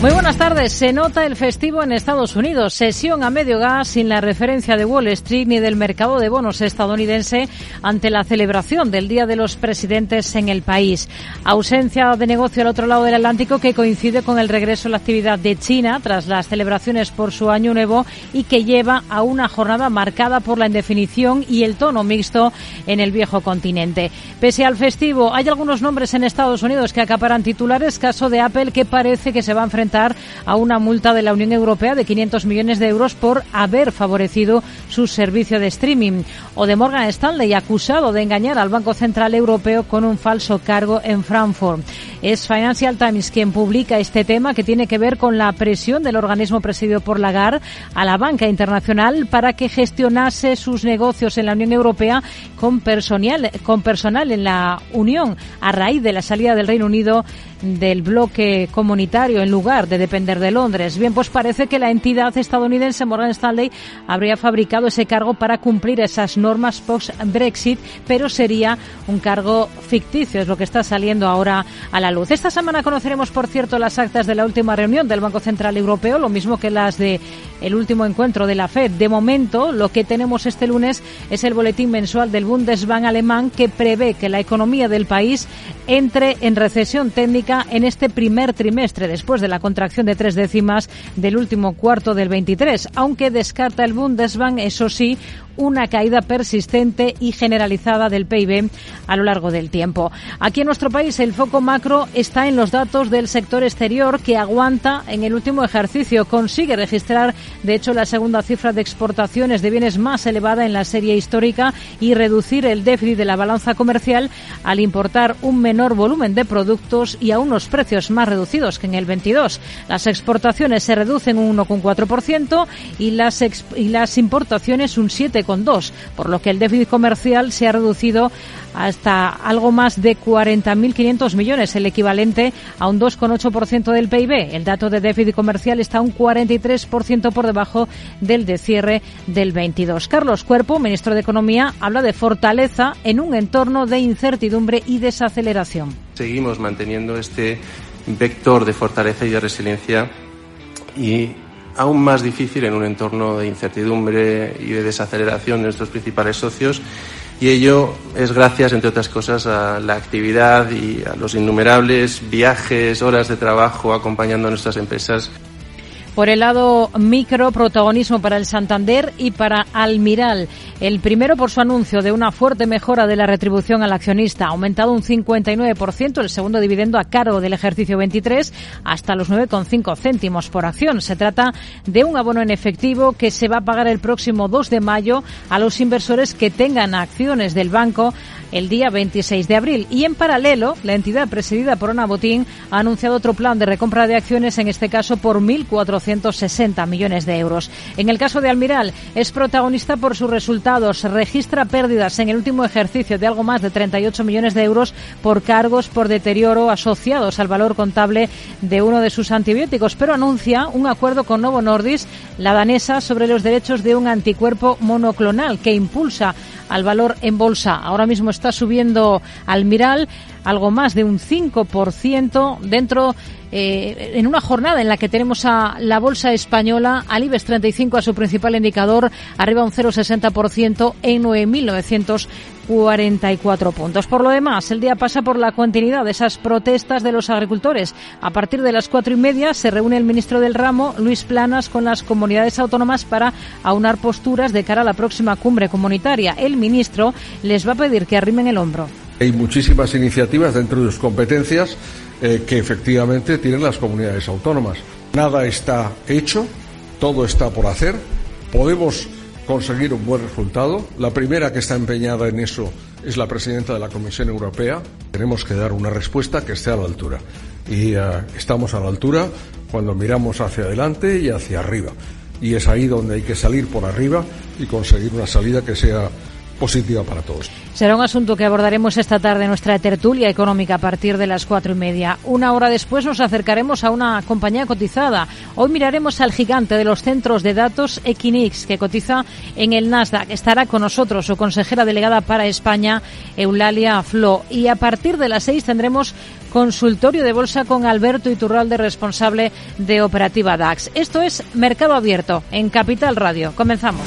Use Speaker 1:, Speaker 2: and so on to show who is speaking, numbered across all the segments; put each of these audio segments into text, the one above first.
Speaker 1: Muy buenas tardes. Se nota el festivo en Estados Unidos. Sesión a medio gas sin la referencia de Wall Street ni del mercado de bonos estadounidense ante la celebración del Día de los Presidentes en el país. Ausencia de negocio al otro lado del Atlántico que coincide con el regreso a la actividad de China tras las celebraciones por su año nuevo y que lleva a una jornada marcada por la indefinición y el tono mixto en el viejo continente. Pese al festivo, hay algunos nombres en Estados Unidos que acaparan titulares. Caso de Apple que parece que se va a enfrentar a una multa de la Unión Europea de 500 millones de euros por haber favorecido su servicio de streaming. O de Morgan Stanley, acusado de engañar al Banco Central Europeo con un falso cargo en Frankfurt. Es Financial Times quien publica este tema que tiene que ver con la presión del organismo presidido por Lagarde a la banca internacional para que gestionase sus negocios en la Unión Europea con personal, con personal en la Unión a raíz de la salida del Reino Unido del bloque comunitario en lugar de depender de Londres. Bien, pues parece que la entidad estadounidense Morgan Stanley habría fabricado ese cargo para cumplir esas normas post-Brexit, pero sería un cargo ficticio, es lo que está saliendo ahora a la luz. Esta semana conoceremos, por cierto, las actas de la última reunión del Banco Central Europeo, lo mismo que las de el último encuentro de la Fed. De momento, lo que tenemos este lunes es el boletín mensual del Bundesbank alemán que prevé que la economía del país entre en recesión técnica en este primer trimestre, después de la contracción de tres décimas del último cuarto del 23, aunque descarta el Bundesbank, eso sí, una caída persistente y generalizada del PIB a lo largo del tiempo. Aquí en nuestro país el foco macro está en los datos del sector exterior que aguanta en el último ejercicio. Consigue registrar, de hecho, la segunda cifra de exportaciones de bienes más elevada en la serie histórica y reducir el déficit de la balanza comercial al importar un menor volumen de productos y a unos precios más reducidos que en el 22. Las exportaciones se reducen un 1,4% y las, y las importaciones un 7,5% por lo que el déficit comercial se ha reducido hasta algo más de 40.500 millones, el equivalente a un 2,8% del PIB. El dato de déficit comercial está un 43% por debajo del de cierre del 22. Carlos Cuerpo, ministro de Economía, habla de fortaleza en un entorno de incertidumbre y desaceleración.
Speaker 2: Seguimos manteniendo este vector de fortaleza y de resiliencia y aún más difícil en un entorno de incertidumbre y de desaceleración de nuestros principales socios. Y ello es gracias, entre otras cosas, a la actividad y a los innumerables viajes, horas de trabajo acompañando a nuestras empresas
Speaker 1: por el lado micro, protagonismo para el Santander y para Almiral. El primero por su anuncio de una fuerte mejora de la retribución al accionista, aumentado un 59%, el segundo dividendo a cargo del ejercicio 23 hasta los 9,5 céntimos por acción. Se trata de un abono en efectivo que se va a pagar el próximo 2 de mayo a los inversores que tengan acciones del banco el día 26 de abril. Y en paralelo, la entidad presidida por Ana Botín ha anunciado otro plan de recompra de acciones, en este caso por 1.460 millones de euros. En el caso de Almiral, es protagonista por sus resultados. Registra pérdidas en el último ejercicio de algo más de 38 millones de euros por cargos por deterioro asociados al valor contable de uno de sus antibióticos, pero anuncia un acuerdo con Novo Nordis, la danesa, sobre los derechos de un anticuerpo monoclonal que impulsa al valor en bolsa. Ahora mismo está subiendo Almiral algo más de un 5% dentro eh, en una jornada en la que tenemos a la bolsa española, al IBEX 35 a su principal indicador, arriba un 0,60% en 9.944 puntos. Por lo demás, el día pasa por la continuidad de esas protestas de los agricultores. A partir de las cuatro y media se reúne el ministro del ramo, Luis Planas, con las comunidades autónomas para aunar posturas de cara a la próxima cumbre comunitaria. El ministro les va a pedir que arrimen el hombro.
Speaker 3: Hay muchísimas iniciativas dentro de sus competencias eh, que efectivamente tienen las comunidades autónomas. Nada está hecho, todo está por hacer. Podemos conseguir un buen resultado. La primera que está empeñada en eso es la presidenta de la Comisión Europea. Tenemos que dar una respuesta que esté a la altura. Y eh, estamos a la altura cuando miramos hacia adelante y hacia arriba. y es ahí donde hay que salir por arriba y conseguir una salida que sea positiva para todos.
Speaker 1: Será un asunto que abordaremos esta tarde en nuestra tertulia económica a partir de las cuatro y media. Una hora después nos acercaremos a una compañía cotizada. Hoy miraremos al gigante de los centros de datos Equinix, que cotiza en el Nasdaq. Estará con nosotros su consejera delegada para España, Eulalia Flo. Y a partir de las seis tendremos consultorio de bolsa con Alberto Iturralde, responsable de Operativa DAX. Esto es Mercado Abierto en Capital Radio. Comenzamos.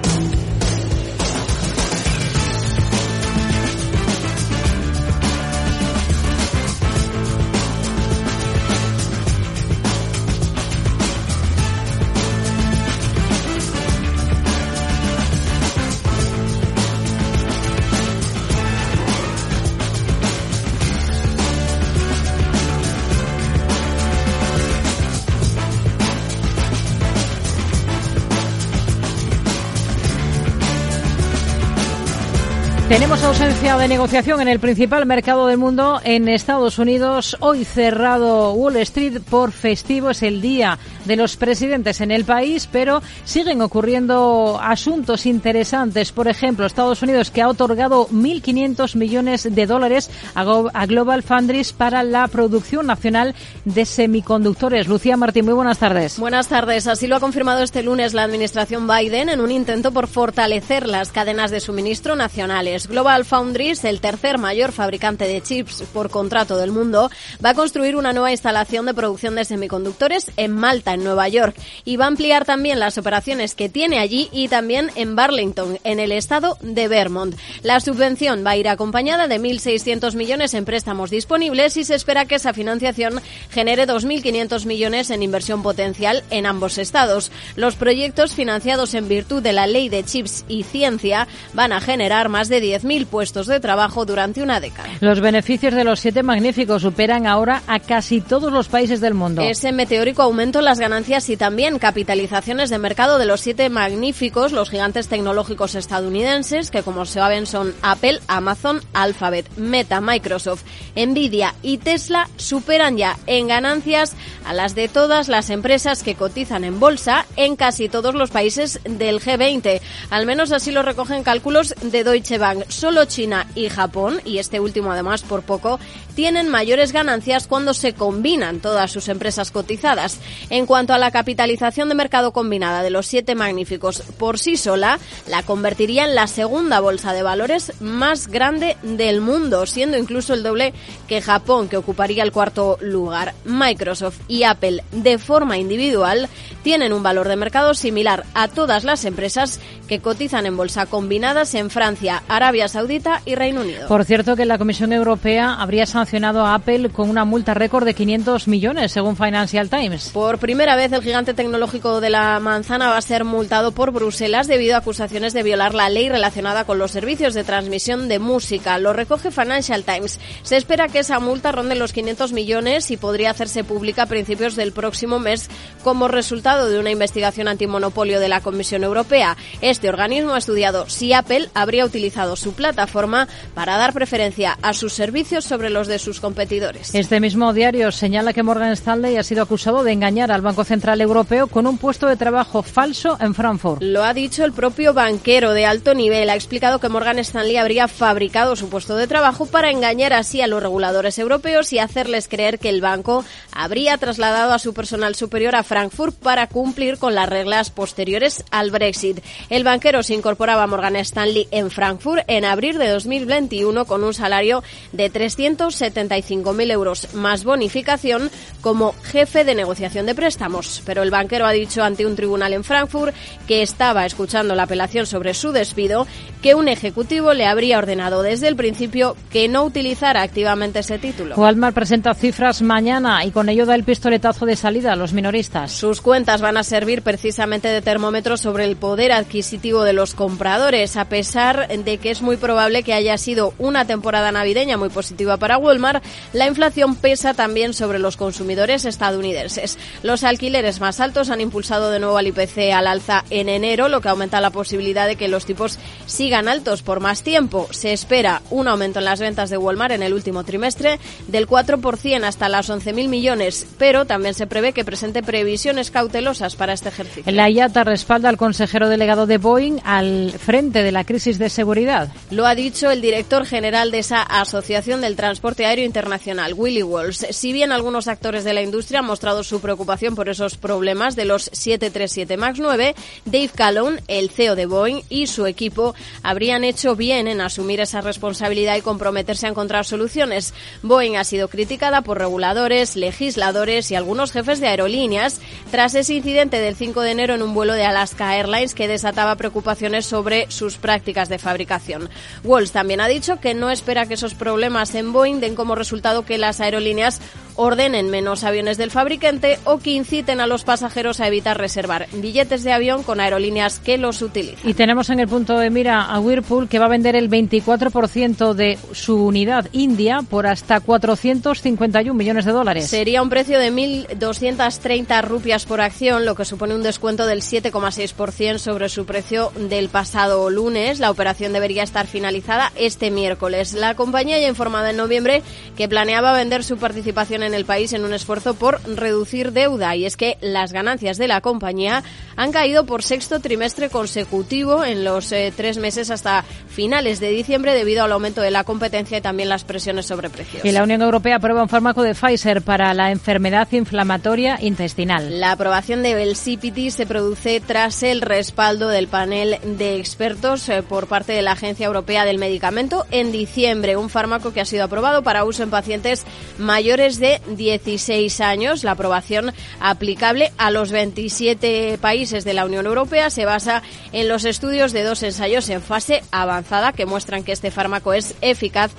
Speaker 1: Tenemos ausencia de negociación en el principal mercado del mundo, en Estados Unidos. Hoy cerrado Wall Street por festivo, es el día de los presidentes en el país, pero siguen ocurriendo asuntos interesantes. Por ejemplo, Estados Unidos que ha otorgado 1.500 millones de dólares a Global Foundries para la producción nacional de semiconductores. Lucía Martín, muy buenas tardes.
Speaker 4: Buenas tardes. Así lo ha confirmado este lunes la administración Biden en un intento por fortalecer las cadenas de suministro nacionales. Global Foundries, el tercer mayor fabricante de chips por contrato del mundo, va a construir una nueva instalación de producción de semiconductores en Malta, en Nueva York, y va a ampliar también las operaciones que tiene allí y también en Burlington, en el estado de Vermont. La subvención va a ir acompañada de 1.600 millones en préstamos disponibles y se espera que esa financiación genere 2.500 millones en inversión potencial en ambos estados. Los proyectos financiados en virtud de la ley de chips y ciencia van a generar más de 10.000 puestos de trabajo durante una década.
Speaker 1: Los beneficios de los siete magníficos superan ahora a casi todos los países del mundo.
Speaker 4: Ese meteórico aumento en las ganancias y también capitalizaciones de mercado de los siete magníficos, los gigantes tecnológicos estadounidenses, que como se saben son Apple, Amazon, Alphabet, Meta, Microsoft, Nvidia y Tesla, superan ya en ganancias a las de todas las empresas que cotizan en bolsa en casi todos los países del G20. Al menos así lo recogen cálculos de Deutsche Bank. Solo China y Japón, y este último además por poco, tienen mayores ganancias cuando se combinan todas sus empresas cotizadas. En cuanto a la capitalización de mercado combinada de los siete magníficos por sí sola, la convertiría en la segunda bolsa de valores más grande del mundo, siendo incluso el doble que Japón, que ocuparía el cuarto lugar. Microsoft y Apple, de forma individual, tienen un valor de mercado similar a todas las empresas que cotizan en bolsa combinadas en Francia, Arabia Saudita y Reino Unido.
Speaker 1: Por cierto que la Comisión Europea habría sancionado a Apple con una multa récord de 500 millones, según Financial Times.
Speaker 4: Por primera vez, el gigante tecnológico de la manzana va a ser multado por Bruselas debido a acusaciones de violar la ley relacionada con los servicios de transmisión de música. Lo recoge Financial Times. Se espera que esa multa ronde los 500 millones y podría hacerse pública a principios del próximo mes como resultado de una investigación antimonopolio de la Comisión Europea. Este organismo ha estudiado si Apple habría utilizado su plataforma para dar preferencia a sus servicios sobre los de sus competidores.
Speaker 1: Este mismo diario señala que Morgan Stanley ha sido acusado de engañar al Banco Central Europeo con un puesto de trabajo falso en Frankfurt.
Speaker 4: Lo ha dicho el propio banquero de alto nivel. Ha explicado que Morgan Stanley habría fabricado su puesto de trabajo para engañar así a los reguladores europeos y hacerles creer que el banco habría trasladado a su personal superior a Frankfurt para cumplir con las reglas posteriores al Brexit. El banquero se incorporaba a Morgan Stanley en Frankfurt en abril de 2021 con un salario de 375.000 euros más bonificación como jefe de negociación de préstamos. Pero el banquero ha dicho ante un tribunal en Frankfurt que estaba escuchando la apelación sobre su despido, que un ejecutivo le habría ordenado desde el principio que no utilizara activamente ese título.
Speaker 1: Walmart presenta cifras mañana y con ello da el pistoletazo de salida a los minoristas.
Speaker 4: Sus cuentas van a servir precisamente de termómetro sobre el poder adquisitivo de los compradores, a pesar de que es muy probable que haya sido una temporada navideña muy positiva para Walmart, la inflación pesa también sobre los consumidores estadounidenses. Los alquileres más altos han impulsado de nuevo al IPC al alza en enero, lo que aumenta la posibilidad de que los tipos sigan altos por más tiempo. Se espera un aumento en las ventas de Walmart en el último trimestre del 4% hasta las 11.000 millones, pero también se prevé que presente previsiones cautelosas para este ejercicio.
Speaker 1: La IATA respalda al consejero delegado de Boeing al frente de la crisis de seguridad.
Speaker 4: Lo ha dicho el director general de esa Asociación del Transporte Aéreo Internacional, Willy Walls. Si bien algunos actores de la industria han mostrado su preocupación por esos problemas de los 737 MAX 9, Dave Callon, el CEO de Boeing, y su equipo habrían hecho bien en asumir esa responsabilidad y comprometerse a encontrar soluciones. Boeing ha sido criticada por reguladores, legisladores y algunos jefes de aerolíneas tras ese incidente del 5 de enero en un vuelo de Alaska Airlines que desataba preocupaciones sobre sus prácticas de fabricación. Walls también ha dicho que no espera que esos problemas en Boeing den como resultado que las aerolíneas ordenen menos aviones del fabricante o que inciten a los pasajeros a evitar reservar billetes de avión con aerolíneas que los utilizan.
Speaker 1: Y tenemos en el punto de mira a Whirlpool que va a vender el 24% de su unidad India por hasta 451 millones de dólares.
Speaker 4: Sería un precio de 1.230 rupias por acción, lo que supone un descuento del 7,6% sobre su precio del pasado lunes. La operación debería estar finalizada este miércoles. La compañía ya ha informado en noviembre que planeaba vender su participación en el país en un esfuerzo por reducir deuda y es que las ganancias de la compañía han caído por sexto trimestre consecutivo en los eh, tres meses hasta finales de diciembre debido al aumento de la competencia y también las presiones sobre precios.
Speaker 1: Y la Unión Europea aprueba un fármaco de Pfizer para la enfermedad inflamatoria intestinal.
Speaker 4: La aprobación de Belsipity se produce tras el respaldo del panel de expertos eh, por parte de la Agencia Europea del Medicamento en diciembre, un fármaco que ha sido aprobado para uso en pacientes mayores de 16 años. La aprobación aplicable a los 27 países de la Unión Europea se basa en los estudios de dos ensayos en fase avanzada que muestran que este fármaco es eficaz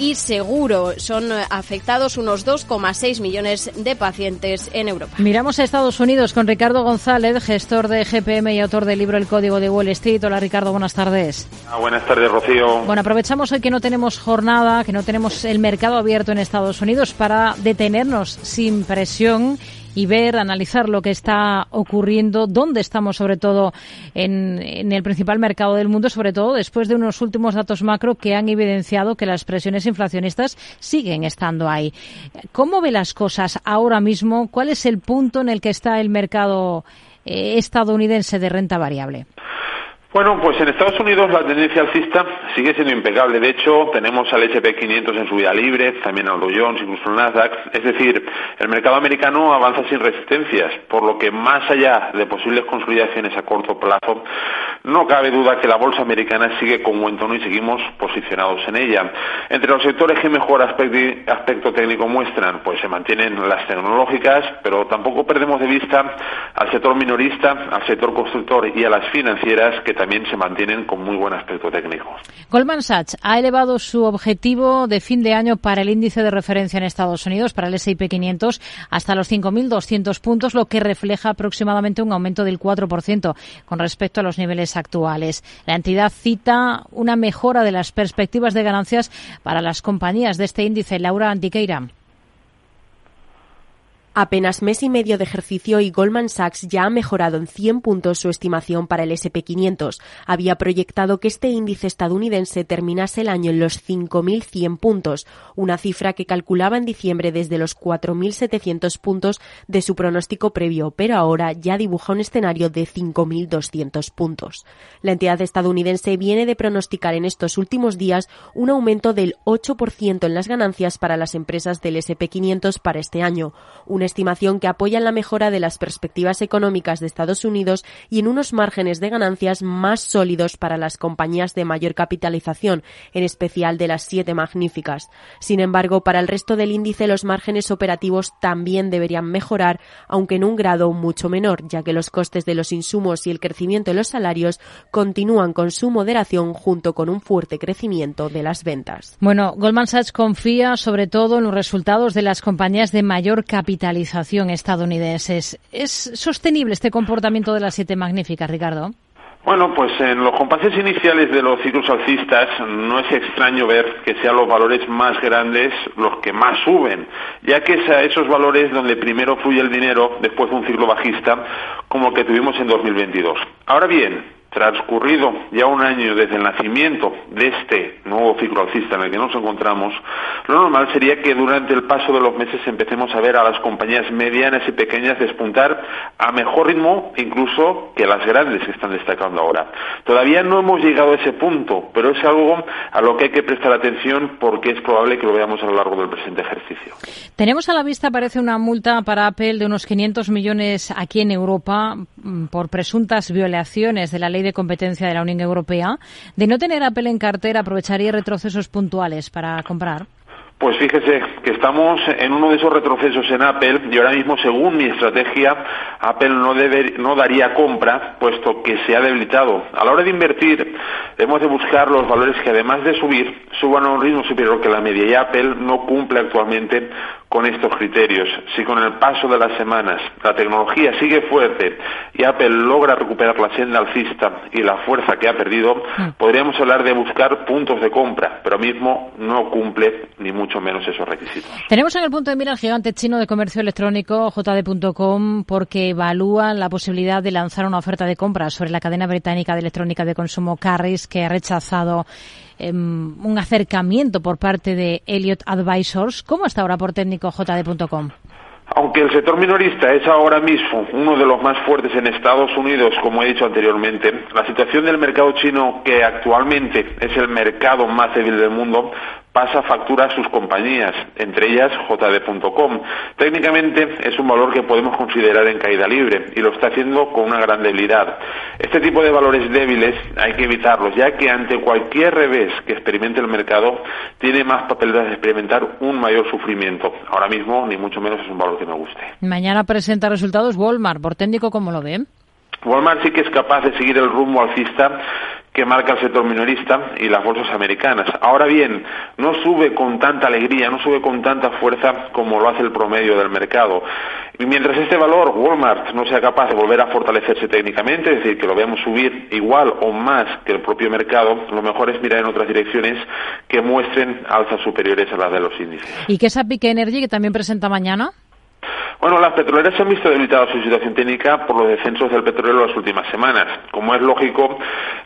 Speaker 4: y seguro. Son afectados unos 2,6 millones de pacientes en Europa.
Speaker 1: Miramos a Estados Unidos con Ricardo González, gestor de GPM y autor del libro El Código de Wall Street. Hola Ricardo, buenas tardes.
Speaker 5: Ah, buenas tardes, Rocío.
Speaker 1: Bueno, aprovechamos hoy que no tenemos jornada, que no tenemos el mercado abierto en Estados Unidos para detenernos sin presión y ver, analizar lo que está ocurriendo, dónde estamos sobre todo en, el principal mercado del mundo, sobre todo después de unos últimos datos macro que han evidenciado que las presiones inflacionistas siguen estando ahí. ¿Cómo ve las cosas ahora mismo? ¿Cuál es el punto en el que está el mercado eh, estadounidense de renta variable?
Speaker 5: Bueno, pues en Estados Unidos la tendencia alcista sigue siendo impecable. De hecho, tenemos al S&P 500 en subida libre, también al Dow Jones, incluso al Nasdaq. Es decir, el mercado americano avanza sin resistencias, por lo que más allá de posibles consolidaciones a corto plazo, no cabe duda que la bolsa americana sigue con buen tono y seguimos posicionados en ella. Entre los sectores que mejor aspecto, aspecto técnico muestran, pues se mantienen las tecnológicas, pero tampoco perdemos de vista al sector minorista, al sector constructor y a las financieras que también se mantienen con muy buen aspecto técnico.
Speaker 1: Goldman Sachs ha elevado su objetivo de fin de año para el índice de referencia en Estados Unidos, para el S&P 500, hasta los 5.200 puntos, lo que refleja aproximadamente un aumento del 4% con respecto a los niveles actuales. La entidad cita una mejora de las perspectivas de ganancias para las compañías de este índice. Laura Antiqueira.
Speaker 6: Apenas mes y medio de ejercicio y Goldman Sachs ya ha mejorado en 100 puntos su estimación para el SP500. Había proyectado que este índice estadounidense terminase el año en los 5.100 puntos, una cifra que calculaba en diciembre desde los 4.700 puntos de su pronóstico previo, pero ahora ya dibuja un escenario de 5.200 puntos. La entidad estadounidense viene de pronosticar en estos últimos días un aumento del 8% en las ganancias para las empresas del SP500 para este año, una estimación que apoya en la mejora de las perspectivas económicas de Estados Unidos y en unos márgenes de ganancias más sólidos para las compañías de mayor capitalización, en especial de las siete magníficas. Sin embargo, para el resto del índice los márgenes operativos también deberían mejorar, aunque en un grado mucho menor, ya que los costes de los insumos y el crecimiento de los salarios continúan con su moderación junto con un fuerte crecimiento de las ventas.
Speaker 1: Bueno, Goldman Sachs confía sobre todo en los resultados de las compañías de mayor capitalización estadounidenses. ¿Es sostenible este comportamiento de las siete magníficas, Ricardo?
Speaker 5: Bueno, pues en los compases iniciales de los ciclos alcistas no es extraño ver que sean los valores más grandes los que más suben, ya que es a esos valores donde primero fluye el dinero después de un ciclo bajista como el que tuvimos en 2022. Ahora bien, transcurrido ya un año desde el nacimiento de este nuevo ciclo alcista en el que nos encontramos, lo normal sería que durante el paso de los meses empecemos a ver a las compañías medianas y pequeñas despuntar a mejor ritmo incluso que las grandes que están destacando ahora. Todavía no hemos llegado a ese punto, pero es algo a lo que hay que prestar atención porque es probable que lo veamos a lo largo del presente ejercicio.
Speaker 1: Tenemos a la vista, parece, una multa para Apple de unos 500 millones aquí en Europa mm, por presuntas violaciones de la ley de competencia de la Unión Europea, de no tener Apple en cartera, aprovecharía retrocesos puntuales para comprar?
Speaker 5: Pues fíjese que estamos en uno de esos retrocesos en Apple y ahora mismo, según mi estrategia, Apple no, debe, no daría compra, puesto que se ha debilitado. A la hora de invertir, debemos de buscar los valores que, además de subir, suban a un ritmo superior que la media y Apple no cumple actualmente con estos criterios. Si con el paso de las semanas la tecnología sigue fuerte y Apple logra recuperar la senda alcista y la fuerza que ha perdido, mm. podríamos hablar de buscar puntos de compra, pero mismo no cumple ni mucho menos esos requisitos.
Speaker 1: Tenemos en el punto de mira al gigante chino de comercio electrónico JD.com porque evalúa la posibilidad de lanzar una oferta de compra sobre la cadena británica de electrónica de consumo Carris que ha rechazado Em, un acercamiento por parte de Elliott Advisors. ¿Cómo está ahora por técnico JD.com?
Speaker 5: Aunque el sector minorista es ahora mismo uno de los más fuertes en Estados Unidos, como he dicho anteriormente, la situación del mercado chino, que actualmente es el mercado más débil del mundo, pasa factura a sus compañías, entre ellas JD.com. Técnicamente es un valor que podemos considerar en caída libre y lo está haciendo con una gran debilidad. Este tipo de valores débiles hay que evitarlos, ya que ante cualquier revés que experimente el mercado tiene más papeletas de experimentar un mayor sufrimiento. Ahora mismo ni mucho menos es un valor que me guste.
Speaker 1: Mañana presenta resultados Walmart. ¿Por técnico cómo lo ven?
Speaker 5: Walmart sí que es capaz de seguir el rumbo alcista que marca el sector minorista y las bolsas americanas. Ahora bien, no sube con tanta alegría, no sube con tanta fuerza como lo hace el promedio del mercado. Y mientras este valor, Walmart, no sea capaz de volver a fortalecerse técnicamente, es decir, que lo veamos subir igual o más que el propio mercado, lo mejor es mirar en otras direcciones que muestren alzas superiores a las de los índices.
Speaker 1: ¿Y qué es Apic Energy que también presenta mañana?
Speaker 5: Bueno, las petroleras se han visto debilitadas su situación técnica por los descensos del petróleo las últimas semanas. Como es lógico,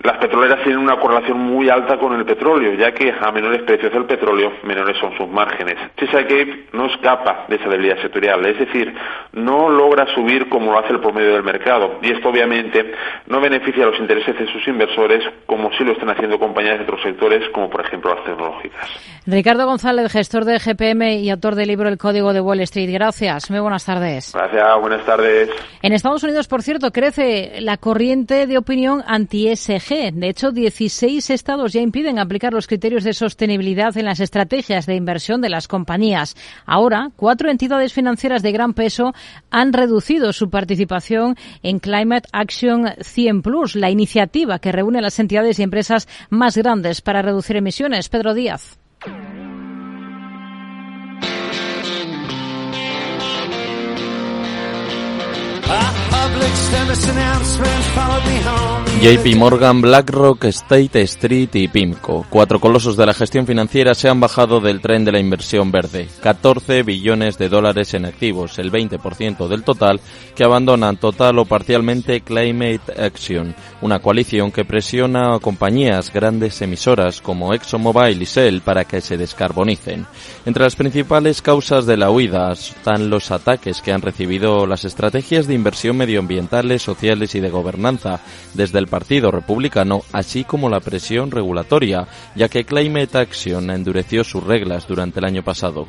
Speaker 5: las petroleras tienen una correlación muy alta con el petróleo, ya que a menores precios del petróleo, menores son sus márgenes. Chesapeake no escapa de esa debilidad sectorial, es decir, no logra subir como lo hace el promedio del mercado. Y esto obviamente no beneficia a los intereses de sus inversores, como sí lo están haciendo compañías de otros sectores, como por ejemplo las tecnológicas.
Speaker 1: Ricardo González, gestor de GPM y autor del libro El Código de Wall Street. Gracias. Muy buenas tardes.
Speaker 5: Gracias, buenas tardes.
Speaker 1: En Estados Unidos, por cierto, crece la corriente de opinión anti-SG. De hecho, 16 estados ya impiden aplicar los criterios de sostenibilidad en las estrategias de inversión de las compañías. Ahora, cuatro entidades financieras de gran peso han reducido su participación en Climate Action 100 Plus, la iniciativa que reúne a las entidades y empresas más grandes para reducir emisiones. Pedro Díaz. Ah.
Speaker 7: JP Morgan, BlackRock, State Street y PIMCO, cuatro colosos de la gestión financiera, se han bajado del tren de la inversión verde. 14 billones de dólares en activos, el 20% del total, que abandonan total o parcialmente Climate Action, una coalición que presiona a compañías grandes emisoras como ExxonMobil y Shell para que se descarbonicen. Entre las principales causas de la huida están los ataques que han recibido las estrategias de inversión medioambientales, sociales y de gobernanza desde el Partido Republicano, así como la presión regulatoria, ya que Climate Action endureció sus reglas durante el año pasado.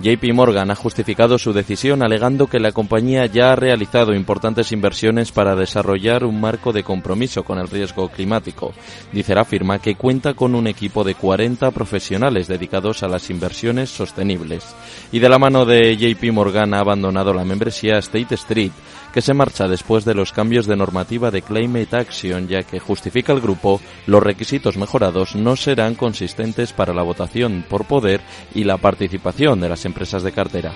Speaker 7: JP Morgan ha justificado su decisión alegando que la compañía ya ha realizado importantes inversiones para desarrollar un marco de compromiso con el riesgo climático. Dice la firma que cuenta con un equipo de 40 profesionales dedicados a las inversiones sostenibles. Y de la mano de JP Morgan ha abandonado la membresía State Street, que se marcha después de los cambios de normativa de Climate Action, ya que justifica el grupo los requisitos mejorados no serán consistentes para la votación por poder y la participación de las empresas de cartera.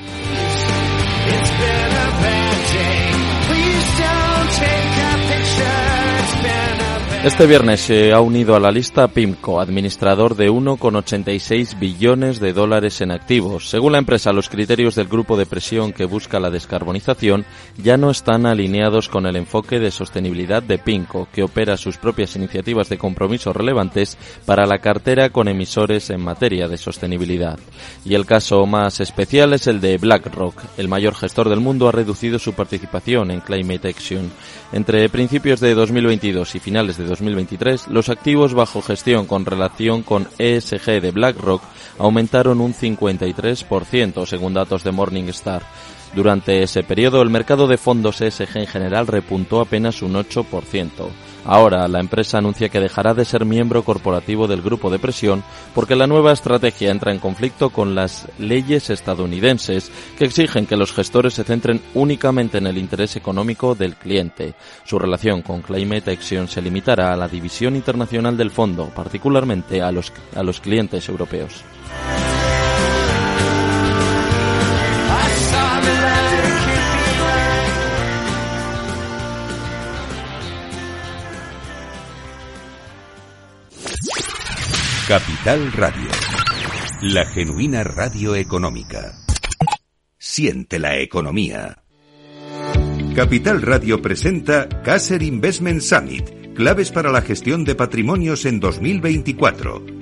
Speaker 7: Este viernes se ha unido a la lista PIMCO, administrador de 1,86 billones de dólares en activos. Según la empresa, los criterios del grupo de presión que busca la descarbonización ya no están alineados con el enfoque de sostenibilidad de PIMCO, que opera sus propias iniciativas de compromiso relevantes para la cartera con emisores en materia de sostenibilidad. Y el caso más especial es el de BlackRock. El mayor gestor del mundo ha reducido su participación en Climate Action. Entre principios de 2022 y finales de 2023, los activos bajo gestión con relación con ESG de BlackRock aumentaron un 53% según datos de Morningstar. Durante ese periodo, el mercado de fondos ESG en general repuntó apenas un 8%. Ahora, la empresa anuncia que dejará de ser miembro corporativo del grupo de presión porque la nueva estrategia entra en conflicto con las leyes estadounidenses que exigen que los gestores se centren únicamente en el interés económico del cliente. Su relación con Climate Action se limitará a la división internacional del fondo, particularmente a los, a los clientes europeos.
Speaker 8: Capital Radio. La genuina radio económica. Siente la economía. Capital Radio presenta Caser Investment Summit, claves para la gestión de patrimonios en 2024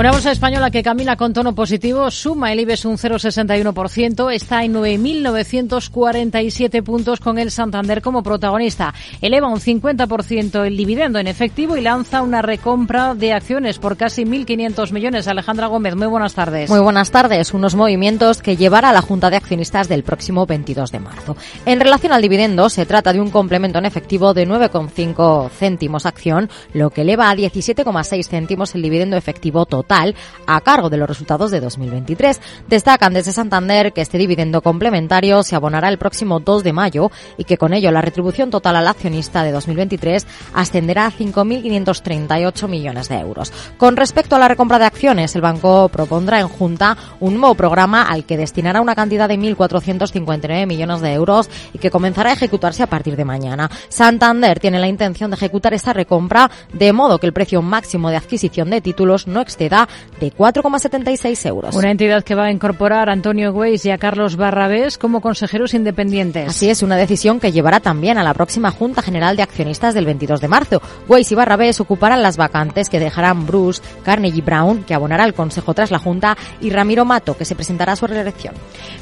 Speaker 1: Una bolsa española que camina con tono positivo, suma el IBEX un 0,61%, está en 9.947 puntos con el Santander como protagonista. Eleva un 50% el dividendo en efectivo y lanza una recompra de acciones por casi 1.500 millones. Alejandra Gómez, muy buenas tardes.
Speaker 9: Muy buenas tardes. Unos movimientos que llevará a la Junta de Accionistas del próximo 22 de marzo. En relación al dividendo, se trata de un complemento en efectivo de 9,5 céntimos acción, lo que eleva a 17,6 céntimos el dividendo efectivo total a cargo de los resultados de 2023. Destacan desde Santander que este dividendo complementario se abonará el próximo 2 de mayo y que con ello la retribución total al accionista de 2023 ascenderá a 5.538 millones de euros. Con respecto a la recompra de acciones, el banco propondrá en Junta un nuevo programa al que destinará una cantidad de 1.459 millones de euros y que comenzará a ejecutarse a partir de mañana. Santander tiene la intención de ejecutar esta recompra de modo que el precio máximo de adquisición de títulos no exceda de 4,76 euros.
Speaker 1: Una entidad que va a incorporar a Antonio Weiss y a Carlos Barrabés como consejeros independientes.
Speaker 9: Así es, una decisión que llevará también a la próxima Junta General de Accionistas del 22 de marzo. Weiss y Barrabés ocuparán las vacantes que dejarán Bruce Carnegie Brown, que abonará al Consejo tras la Junta, y Ramiro Mato, que se presentará a su reelección.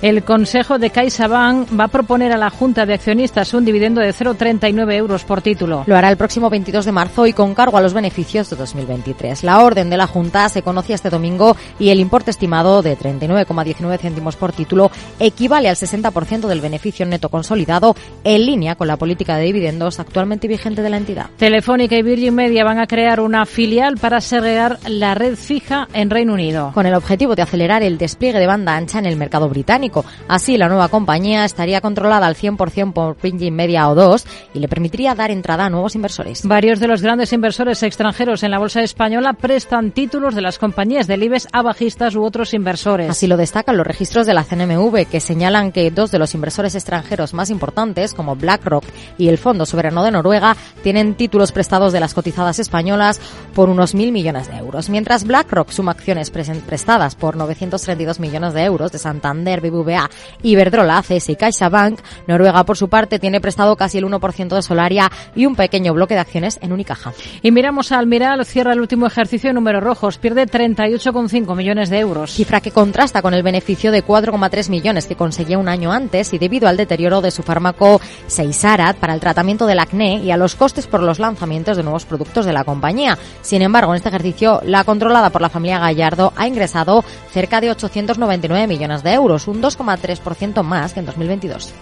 Speaker 1: El Consejo de CaixaBank va a proponer a la Junta de Accionistas un dividendo de 0,39 euros por título.
Speaker 9: Lo hará el próximo 22 de marzo y con cargo a los beneficios de 2023. La orden de la Junta se se conocía este domingo y el importe estimado de 39,19 céntimos por título equivale al 60% del beneficio neto consolidado en línea con la política de dividendos actualmente vigente de la entidad.
Speaker 1: Telefónica y Virgin Media van a crear una filial para segregar la red fija en Reino Unido.
Speaker 9: Con el objetivo de acelerar el despliegue de banda ancha en el mercado británico. Así, la nueva compañía estaría controlada al 100% por Virgin Media o 2 y le permitiría dar entrada a nuevos inversores.
Speaker 1: Varios de los grandes inversores extranjeros en la bolsa española prestan títulos de la las compañías del IBEX a bajistas u otros inversores.
Speaker 9: Así lo destacan los registros de la CNMV, que señalan que dos de los inversores extranjeros más importantes, como BlackRock y el Fondo Soberano de Noruega, tienen títulos prestados de las cotizadas españolas por unos mil millones de euros. Mientras BlackRock suma acciones prestadas por 932 millones de euros de Santander, BBVA, Iberdrola, ACS y CaixaBank, Noruega, por su parte, tiene prestado casi el 1% de Solaria y un pequeño bloque de acciones en Unicaja.
Speaker 1: Y miramos a Almiral, cierra el último ejercicio en números rojos, pierde 38,5 millones de euros.
Speaker 9: Cifra que contrasta con el beneficio de 4,3 millones que conseguía un año antes y debido al deterioro de su fármaco Seisarat para el tratamiento del acné y a los costes por los lanzamientos de nuevos productos de la compañía. Sin embargo, en este ejercicio, la controlada por la familia Gallardo ha ingresado cerca de 899 millones de euros, un 2,3% más que en 2022.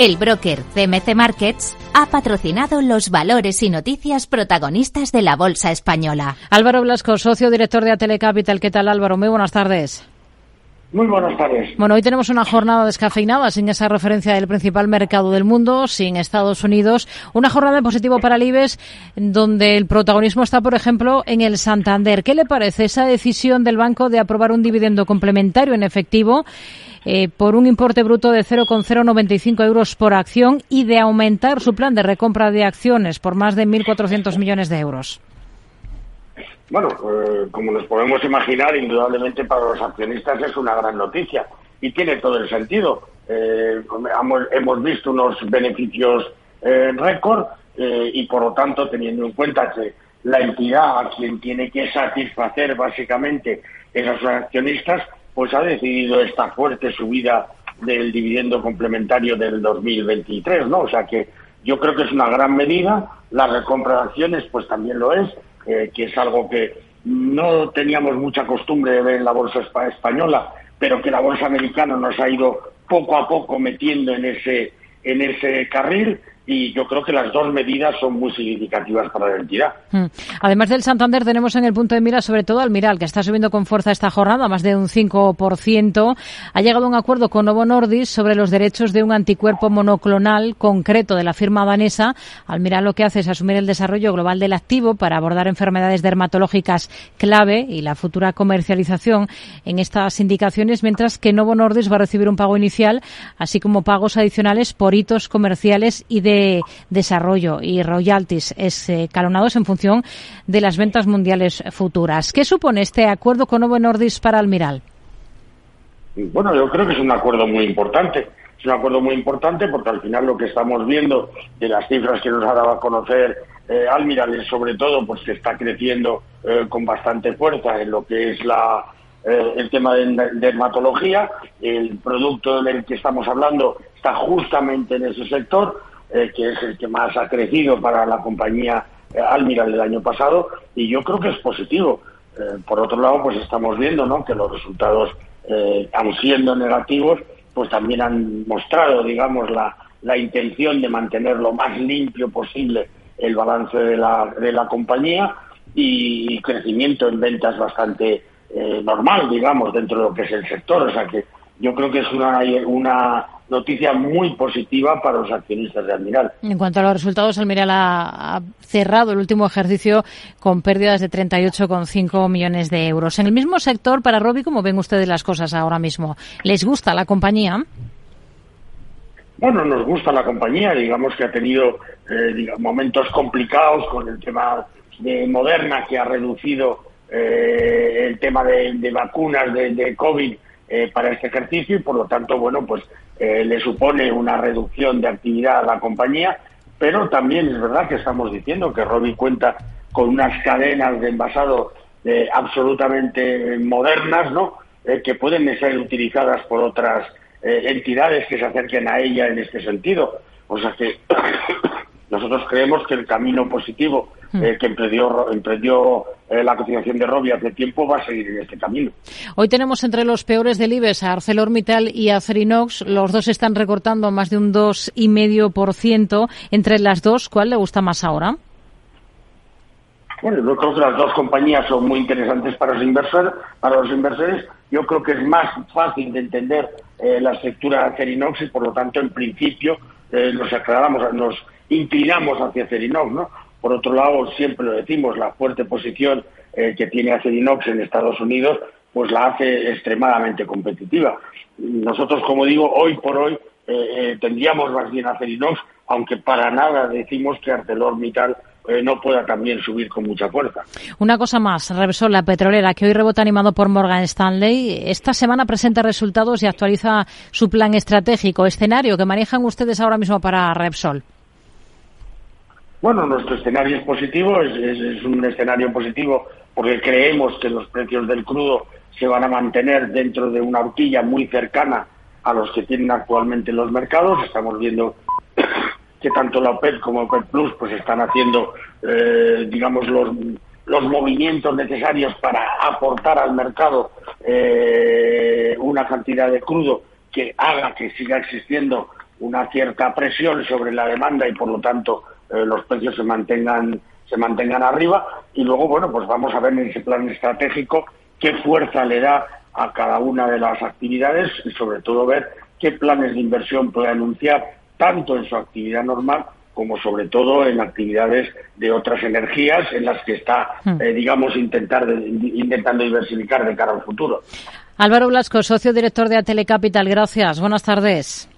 Speaker 10: El broker CMC Markets ha patrocinado los valores y noticias protagonistas de la Bolsa Española.
Speaker 1: Álvaro Blasco, socio director de Atelecapital. ¿Qué tal Álvaro? Muy buenas tardes.
Speaker 11: Muy buenas tardes.
Speaker 1: Bueno, hoy tenemos una jornada descafeinada sin esa referencia del principal mercado del mundo, sin Estados Unidos. Una jornada de positivo para el IBEX, donde el protagonismo está, por ejemplo, en el Santander. ¿Qué le parece esa decisión del banco de aprobar un dividendo complementario en efectivo? Eh, por un importe bruto de 0,095 euros por acción y de aumentar su plan de recompra de acciones por más de 1.400 millones de euros.
Speaker 11: Bueno, eh, como nos podemos imaginar, indudablemente para los accionistas es una gran noticia y tiene todo el sentido. Eh, hemos, visto unos beneficios récord y por lo tanto, teniendo en cuenta que la entidad a quien tiene que satisfacer básicamente esos accionistas, pues ha decidido esta fuerte subida del dividendo complementario del 2023, ¿no? O sea que yo creo que es una gran medida, la recompra de acciones pues también lo es, eh, que es algo que no teníamos mucha costumbre de ver en la bolsa española, pero que la bolsa americana nos ha ido poco a poco metiendo en ese en ese carril y yo creo que las dos medidas son muy significativas para la entidad.
Speaker 1: Hmm. Además del Santander, tenemos en el punto de mira sobre todo al Miral, que está subiendo con fuerza esta jornada, más de un 5%. Ha llegado a un acuerdo con Novo Nordisk sobre los derechos de un anticuerpo monoclonal concreto de la firma danesa. Almiral lo que hace es asumir el desarrollo global del activo para abordar enfermedades dermatológicas clave y la futura comercialización en estas indicaciones, mientras que Novo Nordisk va a recibir un pago inicial, así como pagos adicionales por hitos comerciales y de desarrollo y royalties escalonados en función de las ventas mundiales futuras. ¿Qué supone este acuerdo con Novo Nordisk para Almiral?
Speaker 11: Bueno, yo creo que es un acuerdo muy importante. Es un acuerdo muy importante porque al final lo que estamos viendo de las cifras que nos ha dado a conocer eh, Almiral es sobre todo pues que está creciendo eh, con bastante fuerza en lo que es la, eh, el tema de dermatología. El producto del que estamos hablando está justamente en ese sector eh, que es el que más ha crecido para la compañía eh, Almiral del año pasado, y yo creo que es positivo. Eh, por otro lado, pues estamos viendo ¿no? que los resultados, aun siendo negativos, pues también han mostrado, digamos, la, la intención de mantener lo más limpio posible el balance de la, de la compañía y crecimiento en ventas bastante normal, digamos, dentro de lo que es el sector. O sea que yo creo que es una, una noticia muy positiva para los accionistas de Almiral.
Speaker 1: En cuanto a los resultados, Almiral ha, cerrado el último ejercicio con pérdidas de 38,5 millones de euros. En el mismo sector, para Robi, ¿cómo ven ustedes las cosas ahora mismo? ¿Les gusta la compañía?
Speaker 11: Bueno, nos gusta la compañía, digamos que ha tenido eh, momentos complicados con el tema de Moderna, que ha reducido eh, el tema de, vacunas de, de COVID eh, para este ejercicio y por lo tanto, bueno, pues eh, le supone una reducción de actividad a la compañía, pero también es verdad que estamos diciendo que Robi cuenta con unas cadenas de envasado eh, absolutamente modernas, ¿no? que pueden ser utilizadas por otras entidades que se acerquen a ella en este sentido. O sea que nosotros creemos que el camino positivo hmm. eh, que emprendió, emprendió eh, la cotización de Robi hace tiempo va a seguir en este camino.
Speaker 1: Hoy tenemos entre los peores del IBEX a ArcelorMittal y a Cerinox. Los dos están recortando más de un 2,5%. Entre las dos, ¿cuál le gusta más ahora?
Speaker 11: Bueno, yo creo que las dos compañías son muy interesantes para los inversores. Para los inversores, yo creo que es más fácil de entender eh, la estructura de Cerinox y, por lo tanto, en principio, nos aclaramos, nos inclinamos hacia Cerinox, ¿no? Por otro lado, siempre lo decimos, la fuerte posición eh, que tiene Acerinox en Estados Unidos, pues la hace extremadamente competitiva. Nosotros, como digo, hoy por hoy eh, tendríamos más bien Acerinox, aunque para nada decimos que ArcelorMittal eh, no pueda también subir con mucha fuerza.
Speaker 1: Una cosa más, Repsol, la petrolera, que hoy rebota animado por Morgan Stanley, esta semana presenta resultados y actualiza su plan estratégico, escenario que manejan ustedes ahora mismo para Repsol.
Speaker 11: Bueno, nuestro escenario es positivo, es, un escenario positivo porque creemos que los precios del crudo se van a mantener dentro de una horquilla muy cercana a los que tienen actualmente los mercados. Estamos viendo que tanto la OPEP como OPEP Plus pues están haciendo, eh, digamos, los, los movimientos necesarios para aportar al mercado eh, una cantidad de crudo que haga que siga existiendo una cierta presión sobre la demanda y por lo tanto eh, los precios se mantengan se mantengan arriba y luego bueno pues vamos a ver en ese plan estratégico qué fuerza le da a cada una de las actividades y sobre todo ver qué planes de inversión puede anunciar tanto en su actividad normal como sobre todo en actividades de otras energías en las que está, hmm. eh, digamos, intentar intentando diversificar de cara al futuro.
Speaker 1: Álvaro Blasco, socio director de Atelecapital, gracias. Buenas tardes.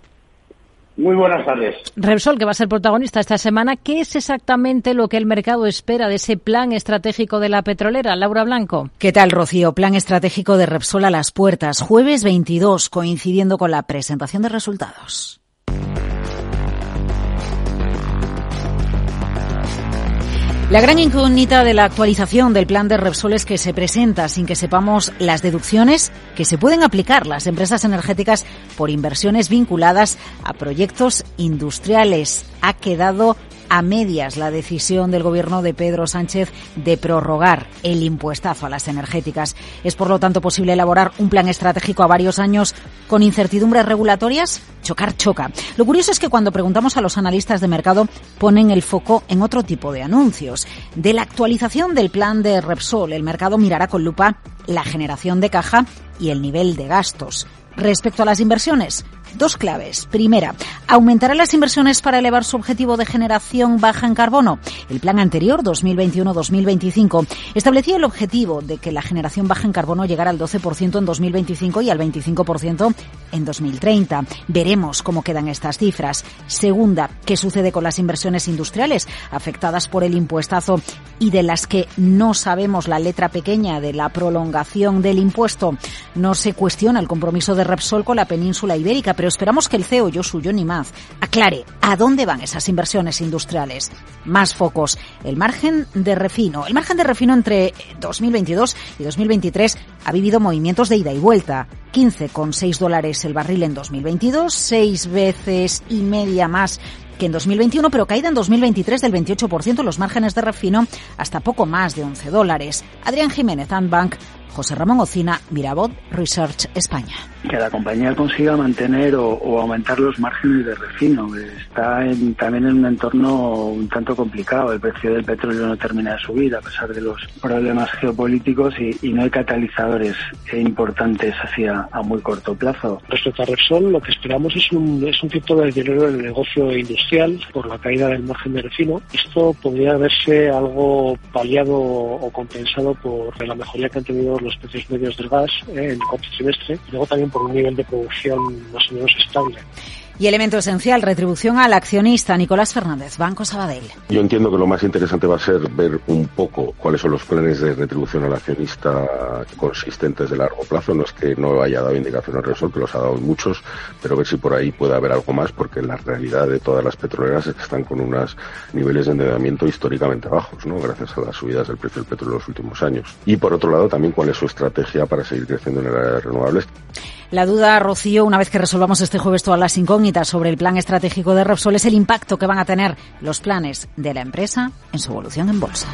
Speaker 11: Muy buenas tardes.
Speaker 1: Repsol, que va a ser protagonista esta semana, ¿qué es exactamente lo que el mercado espera de ese plan estratégico de la petrolera? Laura Blanco.
Speaker 12: ¿Qué tal, Rocío? Plan estratégico de Repsol a las puertas, jueves 22, coincidiendo con la presentación de resultados. La gran incógnita de la actualización del plan de Repsol es que se presenta sin que sepamos las deducciones que se pueden aplicar las empresas energéticas por inversiones vinculadas a proyectos industriales. Ha quedado a medias la decisión del gobierno de Pedro Sánchez de prorrogar el impuestazo a las energéticas. ¿Es por lo tanto posible elaborar un plan estratégico a varios años con incertidumbres regulatorias? Chocar choca. Lo curioso es que cuando preguntamos a los analistas de mercado ponen el foco en otro tipo de anuncios. De la actualización del plan de Repsol, el mercado mirará con lupa la generación de caja y el nivel de gastos. Respecto a las inversiones, Dos claves. Primera, ¿aumentará las inversiones para elevar su objetivo de generación baja en carbono? El plan anterior, 2021-2025, establecía el objetivo de que la generación baja en carbono llegara al 12% en 2025 y al 25% en 2030. Veremos cómo quedan estas cifras. Segunda, ¿qué sucede con las inversiones industriales afectadas por el impuestazo y de las que no sabemos la letra pequeña de la prolongación del impuesto? No se cuestiona el compromiso de Repsol con la península ibérica, pero esperamos que el CEO Josu Maz aclare a dónde van esas inversiones industriales. Más focos. El margen de refino. El margen de refino entre 2022 y 2023 ha vivido movimientos de ida y vuelta. 15,6 dólares el barril en 2022, seis veces y media más que en 2021, pero caída en 2023 del 28% los márgenes de refino hasta poco más de 11 dólares. Adrián Jiménez, Bank José Ramón Ocina, Mirabot Research España.
Speaker 13: Que la compañía consiga mantener o, aumentar los márgenes de refino. Está también en un entorno un tanto complicado. El precio del petróleo no termina de subir a pesar de los problemas geopolíticos y, no hay catalizadores importantes hacia a muy corto plazo.
Speaker 14: Respecto a Repsol, lo que esperamos es un, es un tipo de dinero del negocio industrial por la caída del margen de refino. Esto podría verse algo paliado o compensado por la mejoría que han tenido los precios medios del gas eh, en el cuarto trimestre y luego también por un nivel de producción más o menos estable.
Speaker 12: Y elemento esencial, retribución al accionista. Nicolás Fernández, Banco Sabadell.
Speaker 15: Yo entiendo que lo más interesante va a ser ver un poco cuáles son los planes de retribución al accionista consistentes de largo plazo. No es que no haya dado indicaciones Repsol, que los ha dado muchos, pero ver si por ahí puede haber algo más, porque la realidad de todas las petroleras es que están con unos niveles de endeudamiento históricamente bajos, ¿no? gracias a las subidas del precio del petróleo en los últimos años. Y por otro lado, también cuál es su estrategia para seguir creciendo en de renovables.
Speaker 12: La duda, Rocío, una vez que resolvamos este jueves todas las incógnitas sobre el plan estratégico de Repsol, es el impacto que van a tener los planes de la empresa en su evolución en bolsa.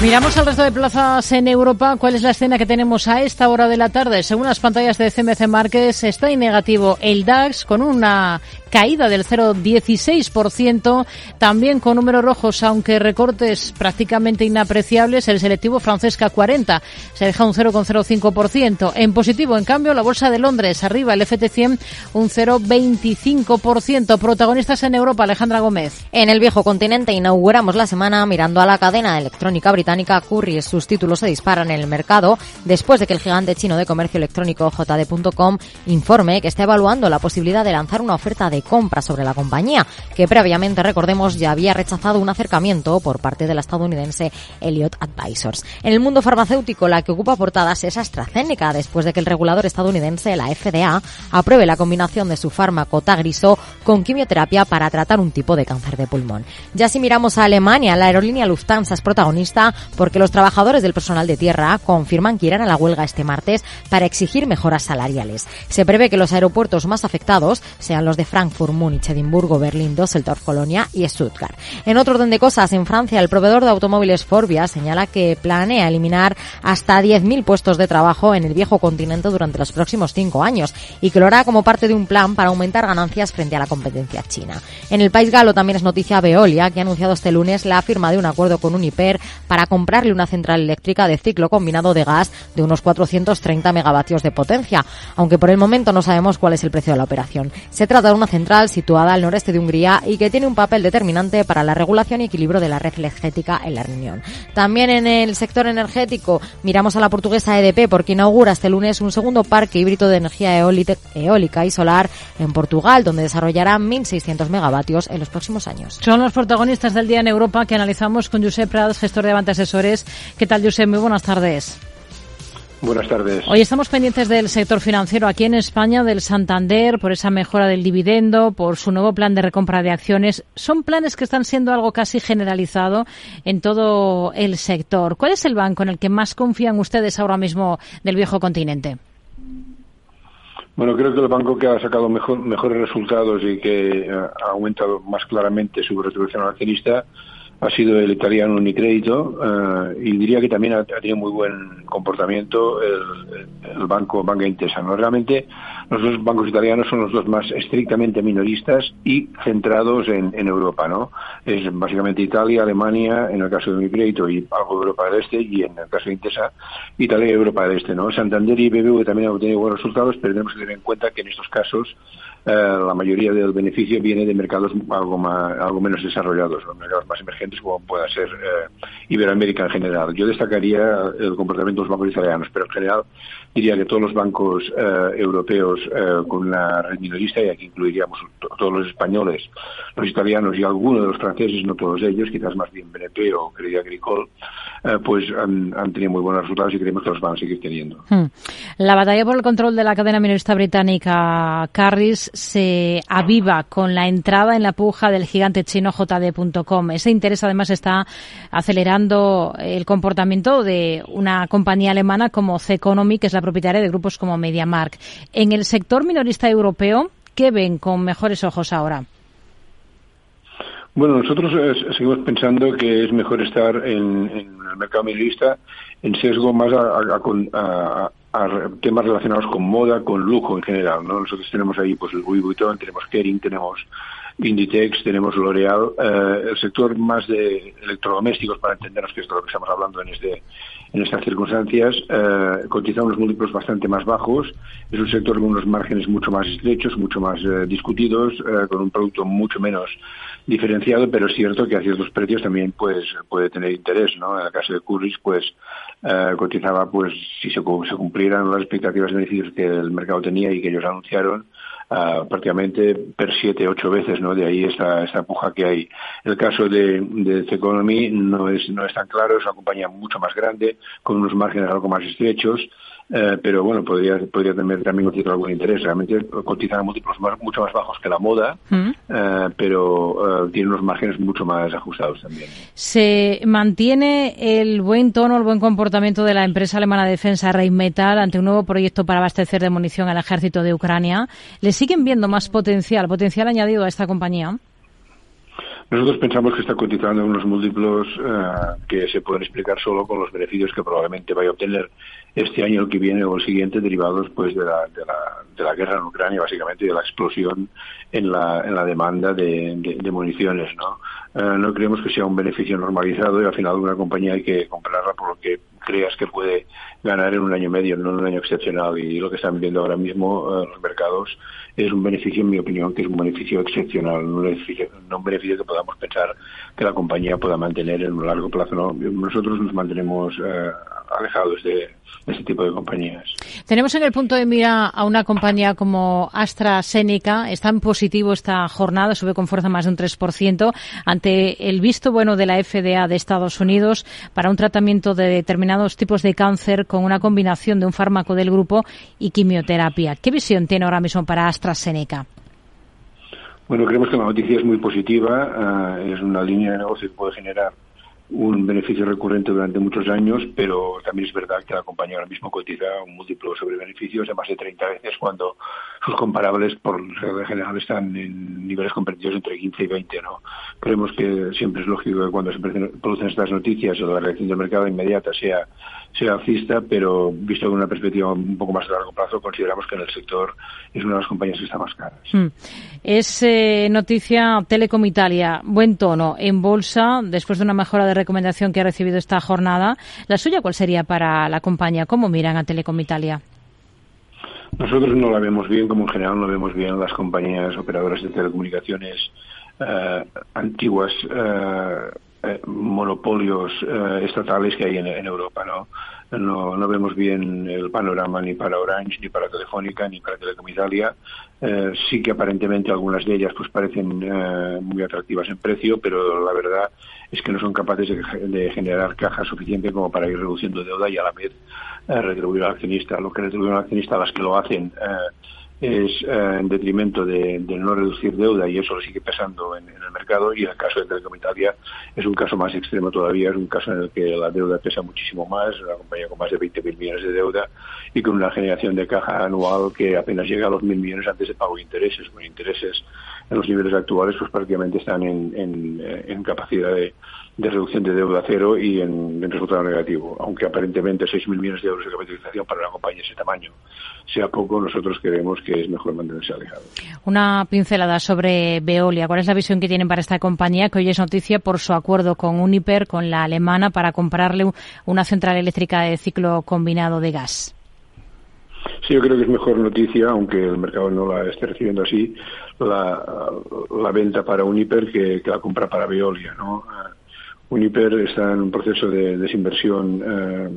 Speaker 1: Miramos al resto de plazas en Europa. ¿Cuál es la escena que tenemos a esta hora de la tarde? Según las pantallas de CMC Márquez, está en negativo el DAX con una caída del 0,16%, también con números rojos, aunque recortes prácticamente inapreciables, el selectivo Francesca 40 se deja un 0,05%. En positivo, en cambio, la Bolsa de Londres arriba, el FT100 un 0,25%. Protagonistas en Europa, Alejandra Gómez.
Speaker 9: En el viejo continente inauguramos la semana mirando a la cadena electrónica británica Currys. Sus títulos se disparan en el mercado después de que el gigante chino de comercio electrónico JD.com informe que está evaluando la posibilidad de lanzar una oferta de compra sobre la compañía, que previamente, recordemos, ya había rechazado un acercamiento por parte de la estadounidense Elliott Advisors. En el mundo farmacéutico, la que ocupa portadas es AstraZeneca, después de que el regulador estadounidense, la FDA, apruebe la combinación de su fármaco Tagriso con quimioterapia para tratar un tipo de cáncer de pulmón. Ya si miramos a Alemania, la aerolínea Lufthansa es protagonista porque los trabajadores del personal de tierra confirman que irán a la huelga este martes para exigir mejoras salariales. Se prevé que los aeropuertos más afectados sean los de Frankfurt, Múnich, Edimburgo, Berlín, Düsseldorf, Colonia y Stuttgart. En otro orden de cosas, en Francia, el proveedor de automóviles Forbia señala que planea eliminar hasta 10.000 puestos de trabajo en el viejo continente durante los próximos cinco años y que lo hará como parte de un plan para aumentar ganancias frente a la competencia china. En el país galo también es noticia Veolia, que ha anunciado este lunes la firma de un acuerdo con Uniper para comprarle una central eléctrica de ciclo combinado de gas de unos 430 megavatios de potencia, aunque por el momento no sabemos cuál es el precio de la operación. Se trata de una central situada al noreste de Hungría y que tiene un papel determinante para la regulación y equilibrio de la red energética en la reunión. También en el sector energético miramos a la portuguesa EDP porque inaugura este lunes un segundo parque híbrido de energía eólica y solar en Portugal, donde desarrollará 1.600 megavatios en los próximos años.
Speaker 1: Son los protagonistas del día en Europa que analizamos con Josep Prats, gestor de Avante Asesores. ¿Qué tal, Josep? Muy buenas tardes.
Speaker 16: Buenas tardes.
Speaker 1: Hoy estamos pendientes del sector financiero aquí en España, del Santander, por esa mejora del dividendo, por su nuevo plan de recompra de acciones. Son planes que están siendo algo casi generalizado en todo el sector. ¿Cuál es el banco en el que más confían ustedes ahora mismo del viejo continente?
Speaker 16: Bueno, creo que el banco que ha sacado mejor, mejores resultados y que eh, ha aumentado más claramente su retribución al accionista ha sido el italiano Unicredito uh, y diría que también ha, tenido muy buen comportamiento el, el banco Banca Intesa. ¿no? Realmente los dos bancos italianos son los dos más estrictamente minoristas y centrados en, Europa. ¿no? Es básicamente Italia, Alemania, en el caso de Unicredito y algo de Europa del Este y en el caso de Intesa, Italia y Europa del Este. ¿no? Santander y BBV también han obtenido buenos resultados, pero tenemos que tener en cuenta que en estos casos eh, la mayoría del beneficio viene de mercados algo, más, algo menos desarrollados, mercados más emergentes como pueda ser eh, Iberoamérica en general. Yo destacaría el comportamiento de los bancos italianos, pero en general diría que todos los bancos eh, europeos eh, con una red minorista, y aquí incluiríamos todos los españoles, los italianos y algunos de los franceses, no todos ellos, quizás más bien BNP o Crédit Agricole, eh, pues han, tenido muy buenos resultados y creemos que los van a seguir teniendo.
Speaker 1: Hmm. La batalla por el control de la cadena minorista británica Carris se aviva con la entrada en la puja del gigante chino JD.com. Ese interés además está acelerando el comportamiento de una compañía alemana como C Economy, que es la propietaria de grupos como MediaMark. En el sector minorista europeo, ¿qué ven con mejores ojos ahora?
Speaker 16: Bueno, nosotros eh, seguimos pensando que es mejor estar en, el mercado minorista en sesgo más a, a, a, a, temas relacionados con moda, con lujo en general. ¿no? Nosotros tenemos ahí pues el Louis Vuitton, tenemos Kering, tenemos Inditex, tenemos L'Oreal, eh, el sector más de electrodomésticos, para entendernos que es de lo que estamos hablando en este en estas circunstancias, eh, cotiza unos múltiplos bastante más bajos, es un sector con unos márgenes mucho más estrechos, mucho más eh, discutidos, eh, con un producto mucho menos diferenciado, pero es cierto que a ciertos precios también pues puede tener interés, ¿no? En el caso de Currys, pues eh, cotizaba, pues si se, cumplieran las expectativas de beneficios que el mercado tenía y que ellos anunciaron, Uh, prácticamente per siete, ocho veces, ¿no? De ahí esta, esta puja que hay. El caso de, de Economy no es, no es tan claro, es una compañía mucho más grande, con unos márgenes algo más estrechos, eh, pero bueno, podría, podría tener también algún interés. Realmente cotizan a múltiplos más, mucho más bajos que la moda, mm. eh, pero eh, tiene unos márgenes mucho más ajustados también.
Speaker 1: ¿Se mantiene el buen tono, el buen comportamiento de la empresa alemana de defensa Rheinmetall ante un nuevo proyecto para abastecer de munición al ejército de Ucrania? ¿Le siguen viendo más potencial, potencial añadido a esta compañía?
Speaker 16: Nosotros pensamos que está cotizando unos múltiplos eh, que se pueden explicar solo con los beneficios que probablemente vaya a obtener este año, el que viene o el siguiente, derivados pues de la, de la, de la guerra en Ucrania, básicamente, de la explosión en la, en la demanda de, de, municiones. ¿no? Eh, no creemos que sea un beneficio normalizado y al final una compañía hay que comprarla por lo que creas que puede ganar en un año medio, no en un año excepcional. Y lo que están viendo ahora mismo eh, los mercados es un beneficio, en mi opinión, que es un beneficio excepcional, no un beneficio que podamos pensar que la compañía pueda mantener en un largo plazo. ¿no? Nosotros nos mantenemos eh, alejados de, ese tipo de compañías.
Speaker 1: Tenemos en el punto de mira a una compañía como AstraZeneca. Está en positivo esta jornada, sube con fuerza más de un 3% ante el visto bueno de la FDA de Estados Unidos para un tratamiento de determinados tipos de cáncer con una combinación de un fármaco del grupo y quimioterapia. ¿Qué visión tiene ahora mismo para AstraZeneca?
Speaker 16: Bueno, creemos que la noticia es muy positiva. Eh, es una línea de negocio que puede generar un beneficio recurrente durante muchos años, pero también es verdad que la compañía ahora mismo cotiza un múltiplo sobre beneficios de más de 30 veces cuando sus comparables por regla general están en niveles competitivos entre 15 y 20. ¿no? Creemos que siempre es lógico que cuando se producen estas noticias o la reacción del mercado inmediata sea sea alcista, pero visto de una perspectiva un poco más a largo plazo, consideramos que en el sector es una de las compañías que está más caras.
Speaker 1: Hmm. Es eh, noticia Telecom Italia, buen tono en bolsa después de una mejora de recomendación que ha recibido esta jornada. ¿La suya cuál sería para la compañía? ¿Cómo miran a Telecom Italia?
Speaker 16: Nosotros no la vemos bien, como en general no vemos bien las compañías operadoras de telecomunicaciones eh, antiguas. Eh, eh, monopolios eh, estatales que hay en, Europa, ¿no? ¿no? ¿no? vemos bien el panorama ni para Orange, ni para Telefónica, ni para Telecom Italia. Eh, sí que aparentemente algunas de ellas pues parecen muy atractivas en precio, pero la verdad es que no son capaces de, generar caja suficiente como para ir reduciendo deuda y a la vez retribuir al accionista. Lo que retribuyen al accionista, las que lo hacen, es eh, en detrimento de, no reducir deuda y eso lo sigue pesando en, el mercado y el caso de Telecom Italia es un caso más extremo todavía, es un caso en el que la deuda pesa muchísimo más, una compañía con más de 20.000 millones de deuda y con una generación de caja anual que apenas llega a los 1.000 millones antes de pago de intereses, con intereses en los niveles actuales pues prácticamente están en, en capacidad de de reducción de deuda cero y en, resultado negativo. Aunque aparentemente 6.000 millones de euros de capitalización para una compañía de ese tamaño sea poco, nosotros creemos que es mejor mantenerse alejado.
Speaker 1: Una pincelada sobre Veolia. ¿Cuál es la visión que tienen para esta compañía que hoy es noticia por su acuerdo con Uniper, con la alemana, para comprarle una central eléctrica de ciclo combinado de gas?
Speaker 16: Sí, yo creo que es mejor noticia, aunque el mercado no la esté recibiendo así, la, venta para Uniper que, que la compra para Veolia. ¿no? Uniper está en un proceso de desinversión eh,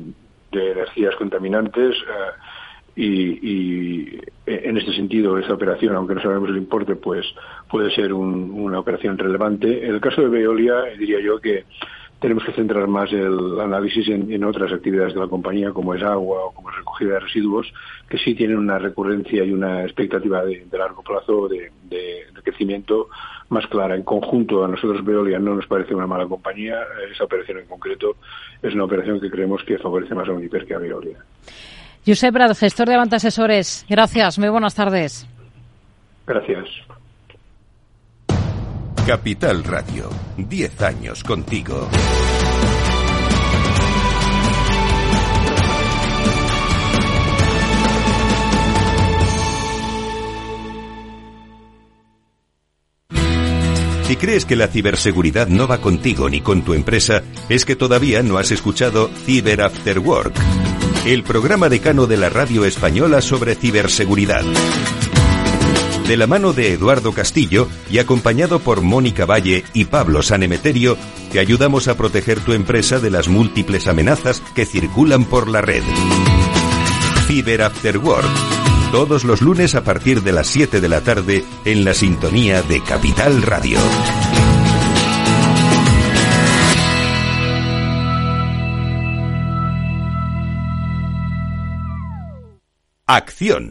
Speaker 16: de energías contaminantes eh, y, en este sentido esa operación, aunque no sabemos el importe, pues puede ser una operación relevante. En el caso de Veolia, diría yo que tenemos que centrar más el análisis en, otras actividades de la compañía, como es agua o como es recogida de residuos, que sí tienen una recurrencia y una expectativa de, largo plazo de, de, crecimiento más clara. En conjunto, a nosotros Veolia no nos parece una mala compañía. Esa operación en concreto es una operación que creemos que favorece más a Uniper que a Veolia.
Speaker 1: Josep Brad, gestor de Avanta Asesores. Gracias. Muy buenas tardes.
Speaker 16: Gracias.
Speaker 8: Capital Radio. Diez años contigo. Si crees que la ciberseguridad no va contigo ni con tu empresa, es que todavía no has escuchado Cyber After Work, el programa decano de la radio española sobre ciberseguridad. De la mano de Eduardo Castillo y acompañado por Mónica Valle y Pablo Sanemeterio, te ayudamos a proteger tu empresa de las múltiples amenazas que circulan por la red. Cyber After Work todos los lunes a partir de las 7 de la tarde en la sintonía de Capital Radio. Acción,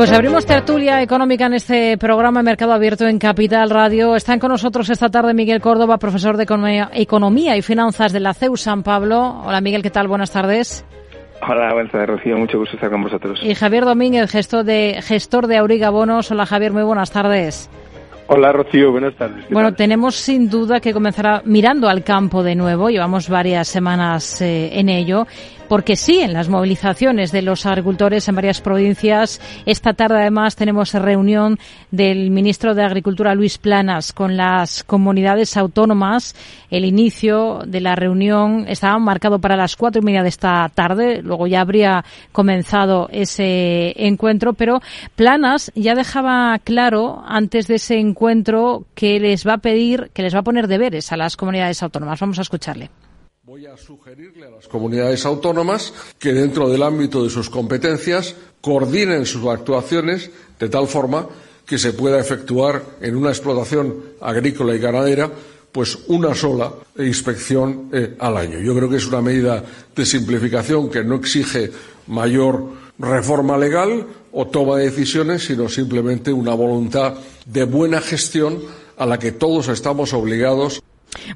Speaker 1: Pues abrimos tertulia económica en este programa Mercado Abierto en Capital Radio. Están con nosotros esta tarde Miguel Córdoba, profesor de Economía y Finanzas de la CEU San Pablo. Hola Miguel, ¿qué tal? Buenas tardes.
Speaker 17: Hola, buenas tardes, Rocío. Mucho gusto estar con vosotros.
Speaker 1: Y Javier Domínguez, gestor de, gestor de Auriga Bonos. Hola Javier, muy buenas tardes.
Speaker 18: Hola Rocío, buenas tardes.
Speaker 1: Bueno, tenemos sin duda que comenzar mirando al campo de nuevo. Llevamos varias semanas eh, en ello porque sí, en las movilizaciones de los agricultores en varias provincias. Esta tarde, además, tenemos reunión del ministro de Agricultura, Luis Planas, con las comunidades autónomas. El inicio de la reunión estaba marcado para las cuatro y media de esta tarde. Luego ya habría comenzado ese encuentro, pero Planas ya dejaba claro antes de ese encuentro que les va a pedir, que les va a poner deberes a las comunidades autónomas. Vamos a escucharle.
Speaker 3: Voy a sugerirle a las comunidades autónomas que dentro del ámbito de sus competencias coordinen sus actuaciones de tal forma que se pueda efectuar en una explotación agrícola y ganadera pues una sola inspección eh, al año. Yo creo que es una medida de simplificación que no exige mayor reforma legal o toma de decisiones, sino simplemente una voluntad de buena gestión a la que todos estamos obligados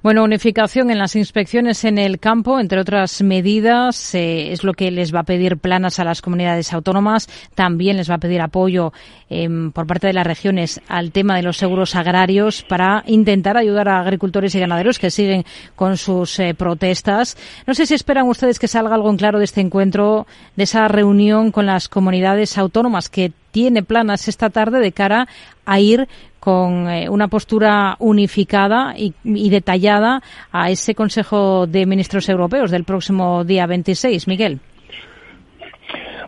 Speaker 1: bueno, unificación en las inspecciones en el campo, entre otras medidas, eh, es lo que les va a pedir planas a las comunidades autónomas. También les va a pedir apoyo em, por parte de las regiones al tema de los seguros agrarios para intentar ayudar a agricultores y ganaderos que siguen con sus eh, protestas. No sé si esperan ustedes que salga algo en claro de este encuentro, de esa reunión con las comunidades autónomas que tiene planas esta tarde de cara a ir con eh, una postura unificada y, detallada a ese Consejo de Ministros Europeos del próximo día 26. Miguel.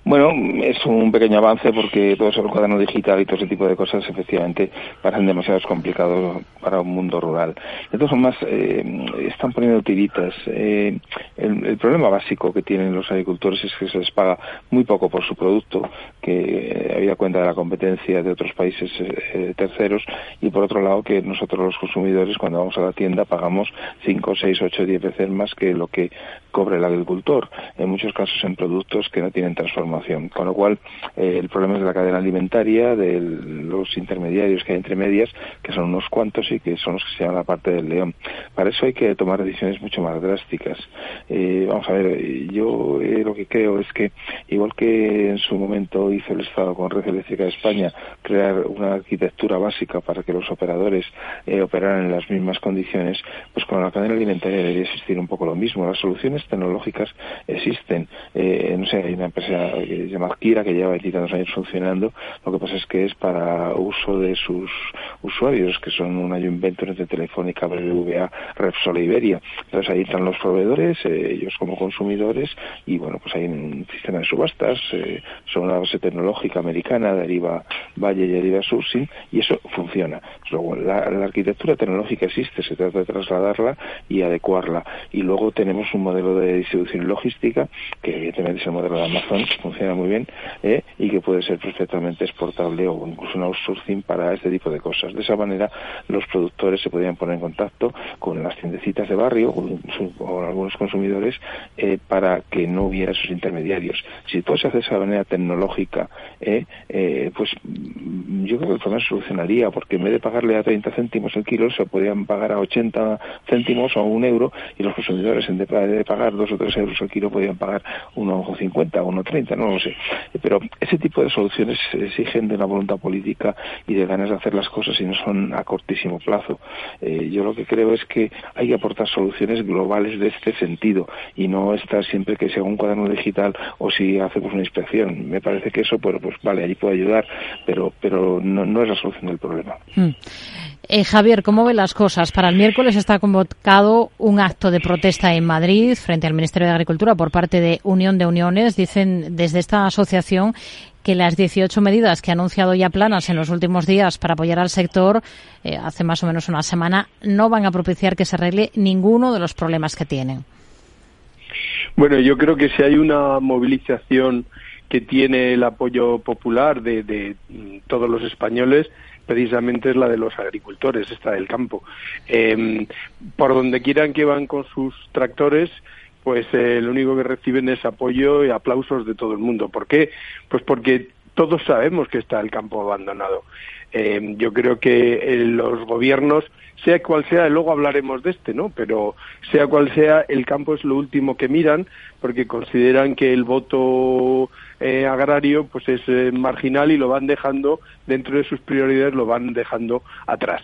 Speaker 17: Bueno, es un pequeño avance porque todo eso el cuaderno digital y todo ese tipo de cosas efectivamente parecen demasiado complicados para un mundo rural. De todas formas, eh, están poniendo tiritas. Eh, el, problema básico que tienen los agricultores es que se les paga muy poco por su producto, que había cuenta de la competencia de otros países eh, terceros, y por otro lado que nosotros los consumidores cuando vamos a la tienda pagamos 5, 6, 8, 10 veces más que lo que cobre el agricultor, en muchos casos en productos que no tienen transformación. Con lo cual, eh, el problema es de la cadena alimentaria, de los intermediarios que hay entre medias, que son unos cuantos y que son los que se llaman la parte del león. Para eso hay que tomar decisiones mucho más drásticas. Eh, vamos a ver, yo eh, lo que creo es que, igual que en su momento hizo el Estado con Red Eléctrica de España, crear una arquitectura básica para que los operadores operaran en las mismas condiciones, pues con la cadena alimentaria debería existir un poco lo mismo. Las soluciones tecnológicas existen. Eh, no sé, hay una empresa que se Kira que lleva 22 años funcionando. Lo que pasa es que es para uso de sus usuarios, que son una Inventor de Telefónica, BBVA, Repsol e Iberia. Entonces ahí están los proveedores, eh, ellos como consumidores, y bueno, pues hay un sistema de subastas, eh, son una base tecnológica americana, deriva Valle y deriva Sourcing, y eso funciona. Luego, la, la arquitectura tecnológica existe, se trata de trasladarla y adecuarla. Y luego tenemos un modelo de distribución y logística, que evidentemente es el modelo de Amazon, funciona muy bien ¿eh? y que puede ser perfectamente exportable o incluso un outsourcing para este tipo de cosas. De esa manera, los productores se podrían poner en contacto con las tiendecitas de barrio o, algunos consumidores eh, para que no hubiera esos intermediarios. Si todo se hace de esa manera tecnológica, ¿eh? pues yo creo que el problema solucionaría, porque en vez de pagarle a 30 céntimos el kilo, se podrían pagar a 80 céntimos o a un euro y los consumidores en vez de pagar dos o tres euros al kilo podían pagar 1,50 o 1,30, no lo sé. Pero ese tipo de soluciones exigen de una voluntad política y de ganas de hacer las cosas y no son a cortísimo plazo. Eh, yo lo que creo es que hay que aportar soluciones globales de este sentido y no estar siempre que sea un cuaderno digital o si hacemos una inspección. Me parece que eso, pues, vale, allí puede ayudar, pero, pero no, no es la solución del problema.
Speaker 1: Hmm. Eh, Javier, ¿cómo ve las cosas? Para el miércoles está convocado un acto de protesta en Madrid frente al Ministerio de Agricultura por parte de Unión de Uniones. Dicen desde esta asociación que las 18 medidas que ha anunciado ya Planas en los últimos días para apoyar al sector, eh, hace más o menos una semana, no van a propiciar que se arregle ninguno de los problemas que tienen.
Speaker 18: Bueno, yo creo que si hay una movilización que tiene el apoyo popular de todos los españoles, precisamente es la de los agricultores, esta del campo. Em, por donde quieran que van con sus tractores, pues eh, lo único que reciben es apoyo y aplausos de todo el mundo. ¿Por qué? Pues porque todos sabemos que está el campo abandonado. Eh, yo creo que eh, los gobiernos, sea cual sea, luego hablaremos de este, ¿no? Pero sea cual sea, el campo es lo último que miran porque consideran que el voto eh, agrario pues es marginal y lo van dejando dentro de sus prioridades, lo van dejando atrás.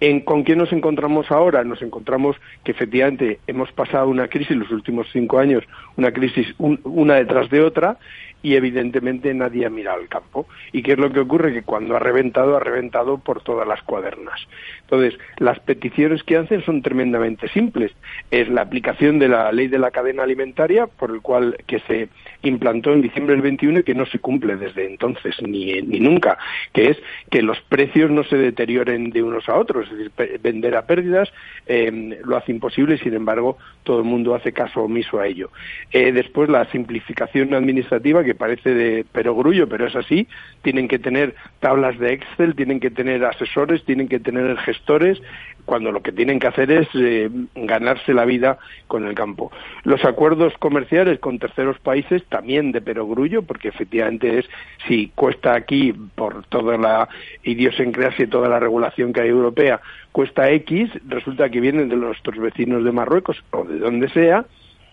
Speaker 18: En, ¿Con qué nos encontramos ahora? Nos encontramos que efectivamente hemos pasado una crisis los últimos cinco años, una crisis una detrás de otra, y evidentemente nadie ha mirado el campo. ¿Y qué es lo que ocurre? Que cuando ha reventado, ha reventado por todas las cuadernas. Entonces, las peticiones que hacen son tremendamente simples. Es la aplicación de la ley de la cadena alimentaria, por el cual que se implantó en diciembre del 21 y que no se cumple desde entonces ni, ni nunca, que es que los precios no se deterioren de unos a otros, es decir, vender a pérdidas eh, lo hace imposible y sin embargo todo el mundo hace caso omiso a ello. Eh, después la simplificación administrativa que parece de perogrullo, pero es así, tienen que tener tablas de Excel, tienen que tener asesores, tienen que tener gestores, cuando lo que tienen que hacer es eh, ganarse la vida con el campo. Los acuerdos comerciales con terceros países también de perogrullo, porque efectivamente es si cuesta aquí por toda la idiosincrasia y toda la regulación que hay europea cuesta X, resulta que vienen de nuestros vecinos de Marruecos o de donde sea,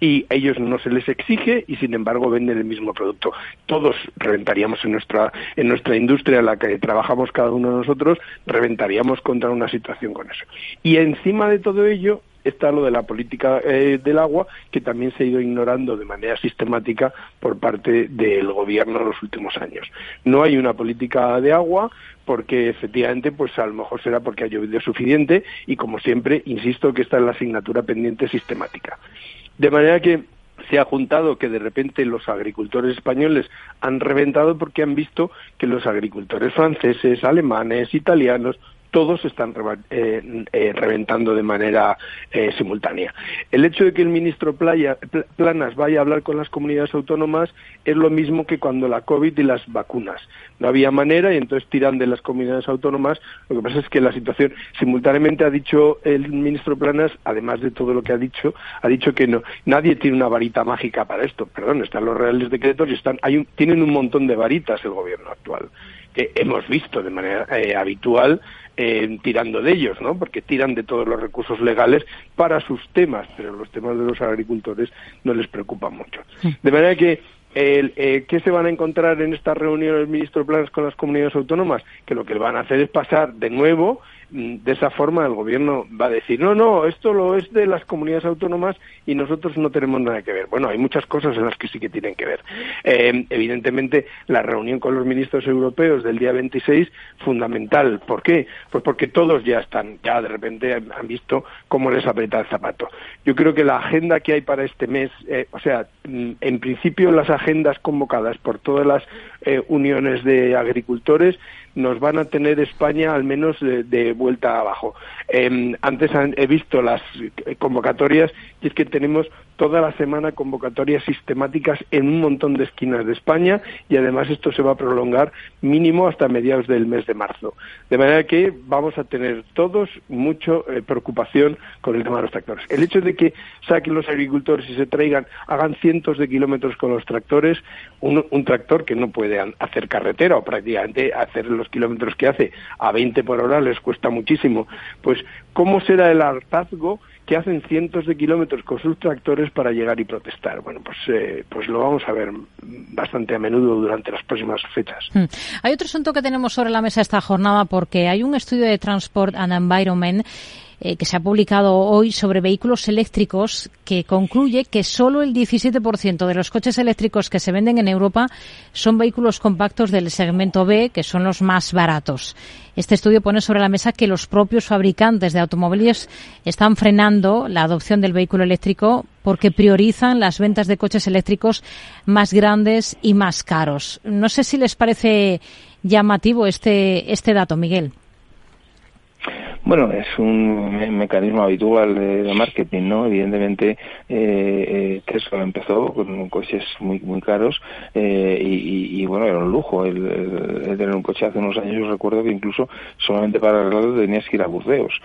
Speaker 18: y a ellos no se les exige y sin embargo venden el mismo producto. Todos reventaríamos en nuestra, en nuestra industria en la que trabajamos cada uno de nosotros, reventaríamos contra una situación con eso. Y encima de todo ello, está lo de la política eh, del agua, que también se ha ido ignorando de manera sistemática por parte del gobierno en los últimos años. No hay una política de agua porque efectivamente, pues a lo mejor será porque ha llovido suficiente y como siempre, insisto que esta es la asignatura pendiente sistemática. De manera que se ha juntado que de repente los agricultores españoles han reventado porque han visto que los agricultores franceses, alemanes, italianos, todos están eh, eh, reventando de manera eh, simultánea. El hecho de que el ministro Planas vaya a hablar con las comunidades autónomas es lo mismo que cuando la COVID y las vacunas. No había manera y entonces tiran de las comunidades autónomas. Lo que pasa es que la situación simultáneamente ha dicho el ministro Planas, además de todo lo que ha dicho, ha dicho que no, nadie tiene una varita mágica para esto. Perdón, están los reales decretos y están, hay tienen un montón de varitas el gobierno actual que hemos visto de manera habitual eh, tirando de ellos, ¿no? Porque tiran de todos los recursos legales para sus temas, pero los temas de los agricultores no les preocupan mucho. De manera que el, eh, ¿Qué se van a encontrar en esta reunión el ministro Planas con las comunidades autónomas? Que lo que van a hacer es pasar de nuevo de esa forma el gobierno va a decir, no, no, esto lo es de las comunidades autónomas y nosotros no tenemos nada que ver. Bueno, hay muchas cosas en las que sí que tienen que ver. Eh, evidentemente, la reunión con los ministros europeos del día 26, fundamental. ¿Por qué? Pues porque todos ya están, ya de repente han visto cómo les aprieta el zapato. Yo creo que la agenda que hay para este mes, eh, o sea, mm, en principio las agendas convocadas por todas las eh, uniones de agricultores nos van a tener España al menos de, vuelta abajo. Em, antes he visto las convocatorias y es que tenemos toda la semana convocatorias sistemáticas en un montón de esquinas de España y además esto se va a prolongar mínimo hasta mediados del mes de marzo. De manera que vamos a tener todos mucha eh, preocupación con el tema de los tractores. El hecho de que saquen los agricultores y se traigan, hagan cientos de kilómetros con los tractores, un tractor que no puede hacer carretera o prácticamente hacer los kilómetros que hace a 20 por hora les cuesta muchísimo. Pues, ¿cómo será el hartazgo que hacen cientos de kilómetros con sus tractores para llegar y protestar. Bueno, pues, eh, pues lo vamos a ver bastante a menudo durante las próximas fechas.
Speaker 1: Hmm. Hay otro asunto que tenemos sobre la mesa esta jornada porque hay un estudio de Transport and Environment eh, que se ha publicado hoy sobre vehículos eléctricos que concluye que solo el 17% de los coches eléctricos que se venden en Europa son vehículos compactos del segmento B, que son los más baratos. Este estudio pone sobre la mesa que los propios fabricantes de automóviles están frenando la adopción del vehículo eléctrico porque priorizan las ventas de coches eléctricos más grandes y más caros. No sé si les parece llamativo este, este dato, Miguel.
Speaker 17: Bueno, es un mecanismo habitual de, marketing, ¿no? Evidentemente, eh, Tesla empezó con coches muy muy caros y, bueno, era un lujo el, tener un coche hace unos años. Yo recuerdo que incluso solamente para arreglarlo tenías que ir a Burdeos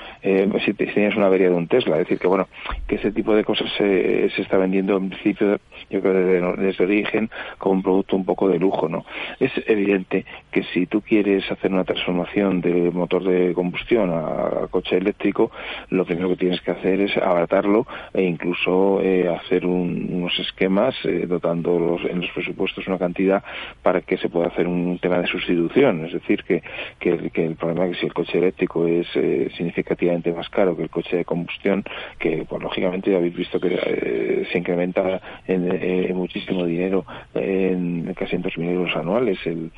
Speaker 17: si tenías una avería de un Tesla. Es decir, que bueno, que ese tipo de cosas se, se está vendiendo en principio, yo creo, desde, desde origen como un producto un poco de lujo, ¿no? Es evidente que si tú quieres hacer una transformación de motor de combustión a, coche eléctrico, lo primero que tienes que hacer es abaratarlo e incluso eh, hacer unos esquemas eh, dotando en los presupuestos una cantidad para que se pueda hacer un tema de sustitución. Es decir, que, que, el problema es que si el coche eléctrico es eh, significativamente más caro que el coche de combustión, que pues, lógicamente habéis visto que se incrementa en, muchísimo dinero, en casi en 2.000 euros anuales, el,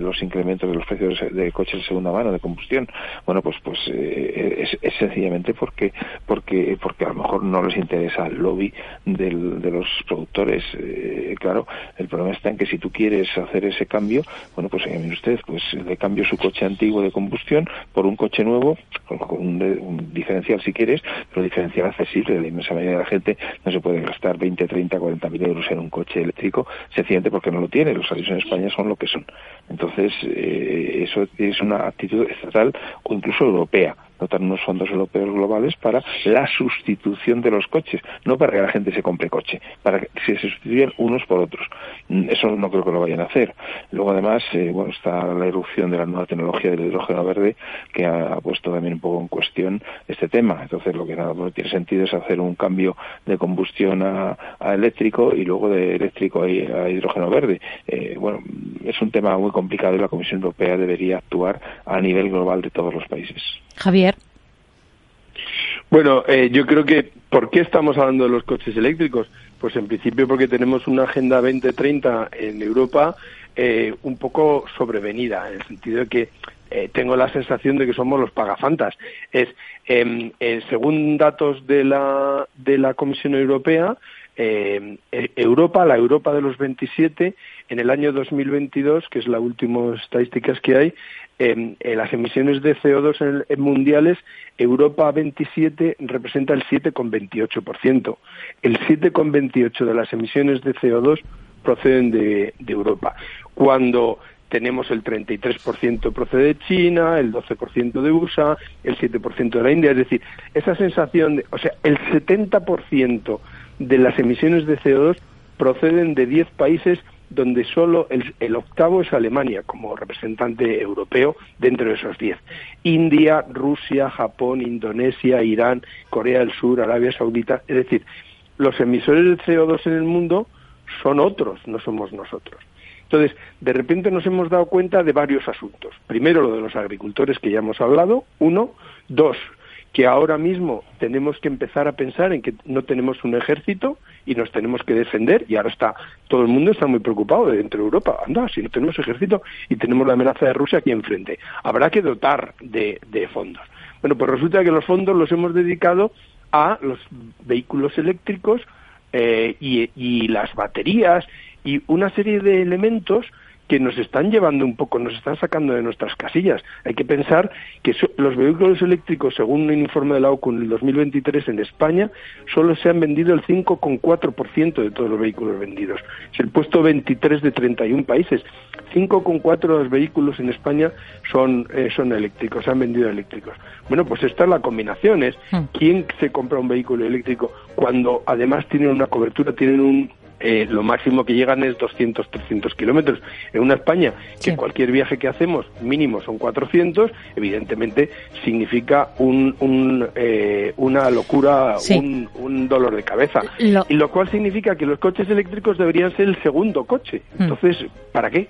Speaker 17: los incrementos de los precios de coches de segunda mano, de combustión. Bueno, pues pues eh, es, sencillamente porque porque porque a lo mejor no les interesa el lobby del, de los productores. Eh, claro, el problema está en que si tú quieres hacer ese cambio, bueno, pues mire usted, pues le cambio su coche antiguo de combustión por un coche nuevo, con, un, diferencial si quieres, pero diferencial accesible. La inmensa mayoría de la gente no se puede gastar 20, 30, 40 mil euros en un coche eléctrico, sencillamente porque no lo tiene. Los salarios en España son lo que son. Entonces, eh, eso es una actitud estatal o incluso europea dotar unos fondos europeos globales para la sustitución de los coches, no para que la gente se compre coche, para que se sustituyan unos por otros. Mm, eso no creo que lo vayan a hacer. Luego, además, eh, bueno, está la erupción de la nueva tecnología del hidrógeno verde que ha, puesto también un poco en cuestión este tema. Entonces, lo que nada tiene sentido es hacer un cambio de combustión a, eléctrico y luego de eléctrico a, hidrógeno verde. Eh, bueno, es un tema muy complicado y la Comisión Europea debería actuar a nivel global de todos los países.
Speaker 1: Javier.
Speaker 18: Bueno, eh, yo creo que ¿por qué estamos hablando de los coches eléctricos? Pues en principio porque tenemos una agenda 2030 en Europa eh, un poco sobrevenida, en el sentido de que eh, tengo la sensación de que somos los pagafantas. Es, em, según datos de la, de la Comisión Europea, Europa, la Europa de los 27, en el año 2022, que es la última estadísticas que hay, en, las emisiones de CO2 en, mundiales, Europa 27 representa el 7,28%. El 7,28% de las emisiones de CO2 proceden de, Europa. Cuando tenemos el 33% procede de China, el 12% de USA, el 7% de la India. Es decir, esa sensación de, o sea, el 70% de las emisiones de CO2 proceden de 10 países donde solo el, octavo es Alemania como representante europeo dentro de esos diez. India, Rusia, Japón, Indonesia, Irán, Corea del Sur, Arabia Saudita. Es decir, los emisores de CO2 en el mundo son otros, no somos nosotros. Entonces, de repente nos hemos dado cuenta de varios asuntos. Primero, lo de los agricultores que ya hemos hablado. Uno. Dos, que ahora mismo tenemos que empezar a pensar en que no tenemos un ejército y nos tenemos que defender y ahora está todo el mundo está muy preocupado dentro de Europa. Anda si no tenemos ejército y tenemos la amenaza de Rusia aquí enfrente habrá que dotar de, fondos. Bueno pues resulta que los fondos los hemos dedicado a los vehículos eléctricos eh, y las baterías y una serie de elementos que nos están llevando un poco, nos están sacando de nuestras casillas. Hay que pensar que los vehículos eléctricos, según un informe de la OCU en el 2023 en España, solo se han vendido el 5,4% de todos los vehículos vendidos. Es el puesto 23 de 31 países. 5,4 de los vehículos en España son, eh, son eléctricos, se han vendido eléctricos. Bueno, pues esta es la combinación, es hmm. quién se compra un vehículo eléctrico cuando además tienen una cobertura, tienen un, eh, lo máximo que llegan es 200, 300 kilómetros. En una España que cualquier viaje que hacemos mínimo son 400, evidentemente significa un, eh, una locura, un, dolor de cabeza. Y lo cual significa que los coches eléctricos deberían ser el segundo coche. Hmm. Entonces, ¿para qué?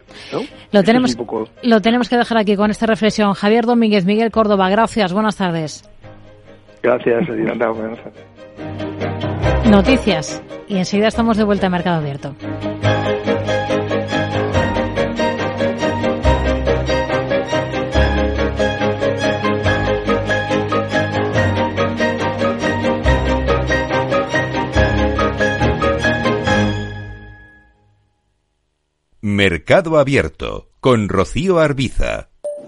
Speaker 1: Lo, tenemos, lo tenemos que dejar aquí con esta reflexión. Javier Domínguez, Miguel Córdoba, gracias. Buenas tardes.
Speaker 18: Gracias, Buenas tardes.
Speaker 1: Noticias. Y enseguida estamos de vuelta a Mercado Abierto.
Speaker 8: Mercado Abierto con Rocío Arbiza.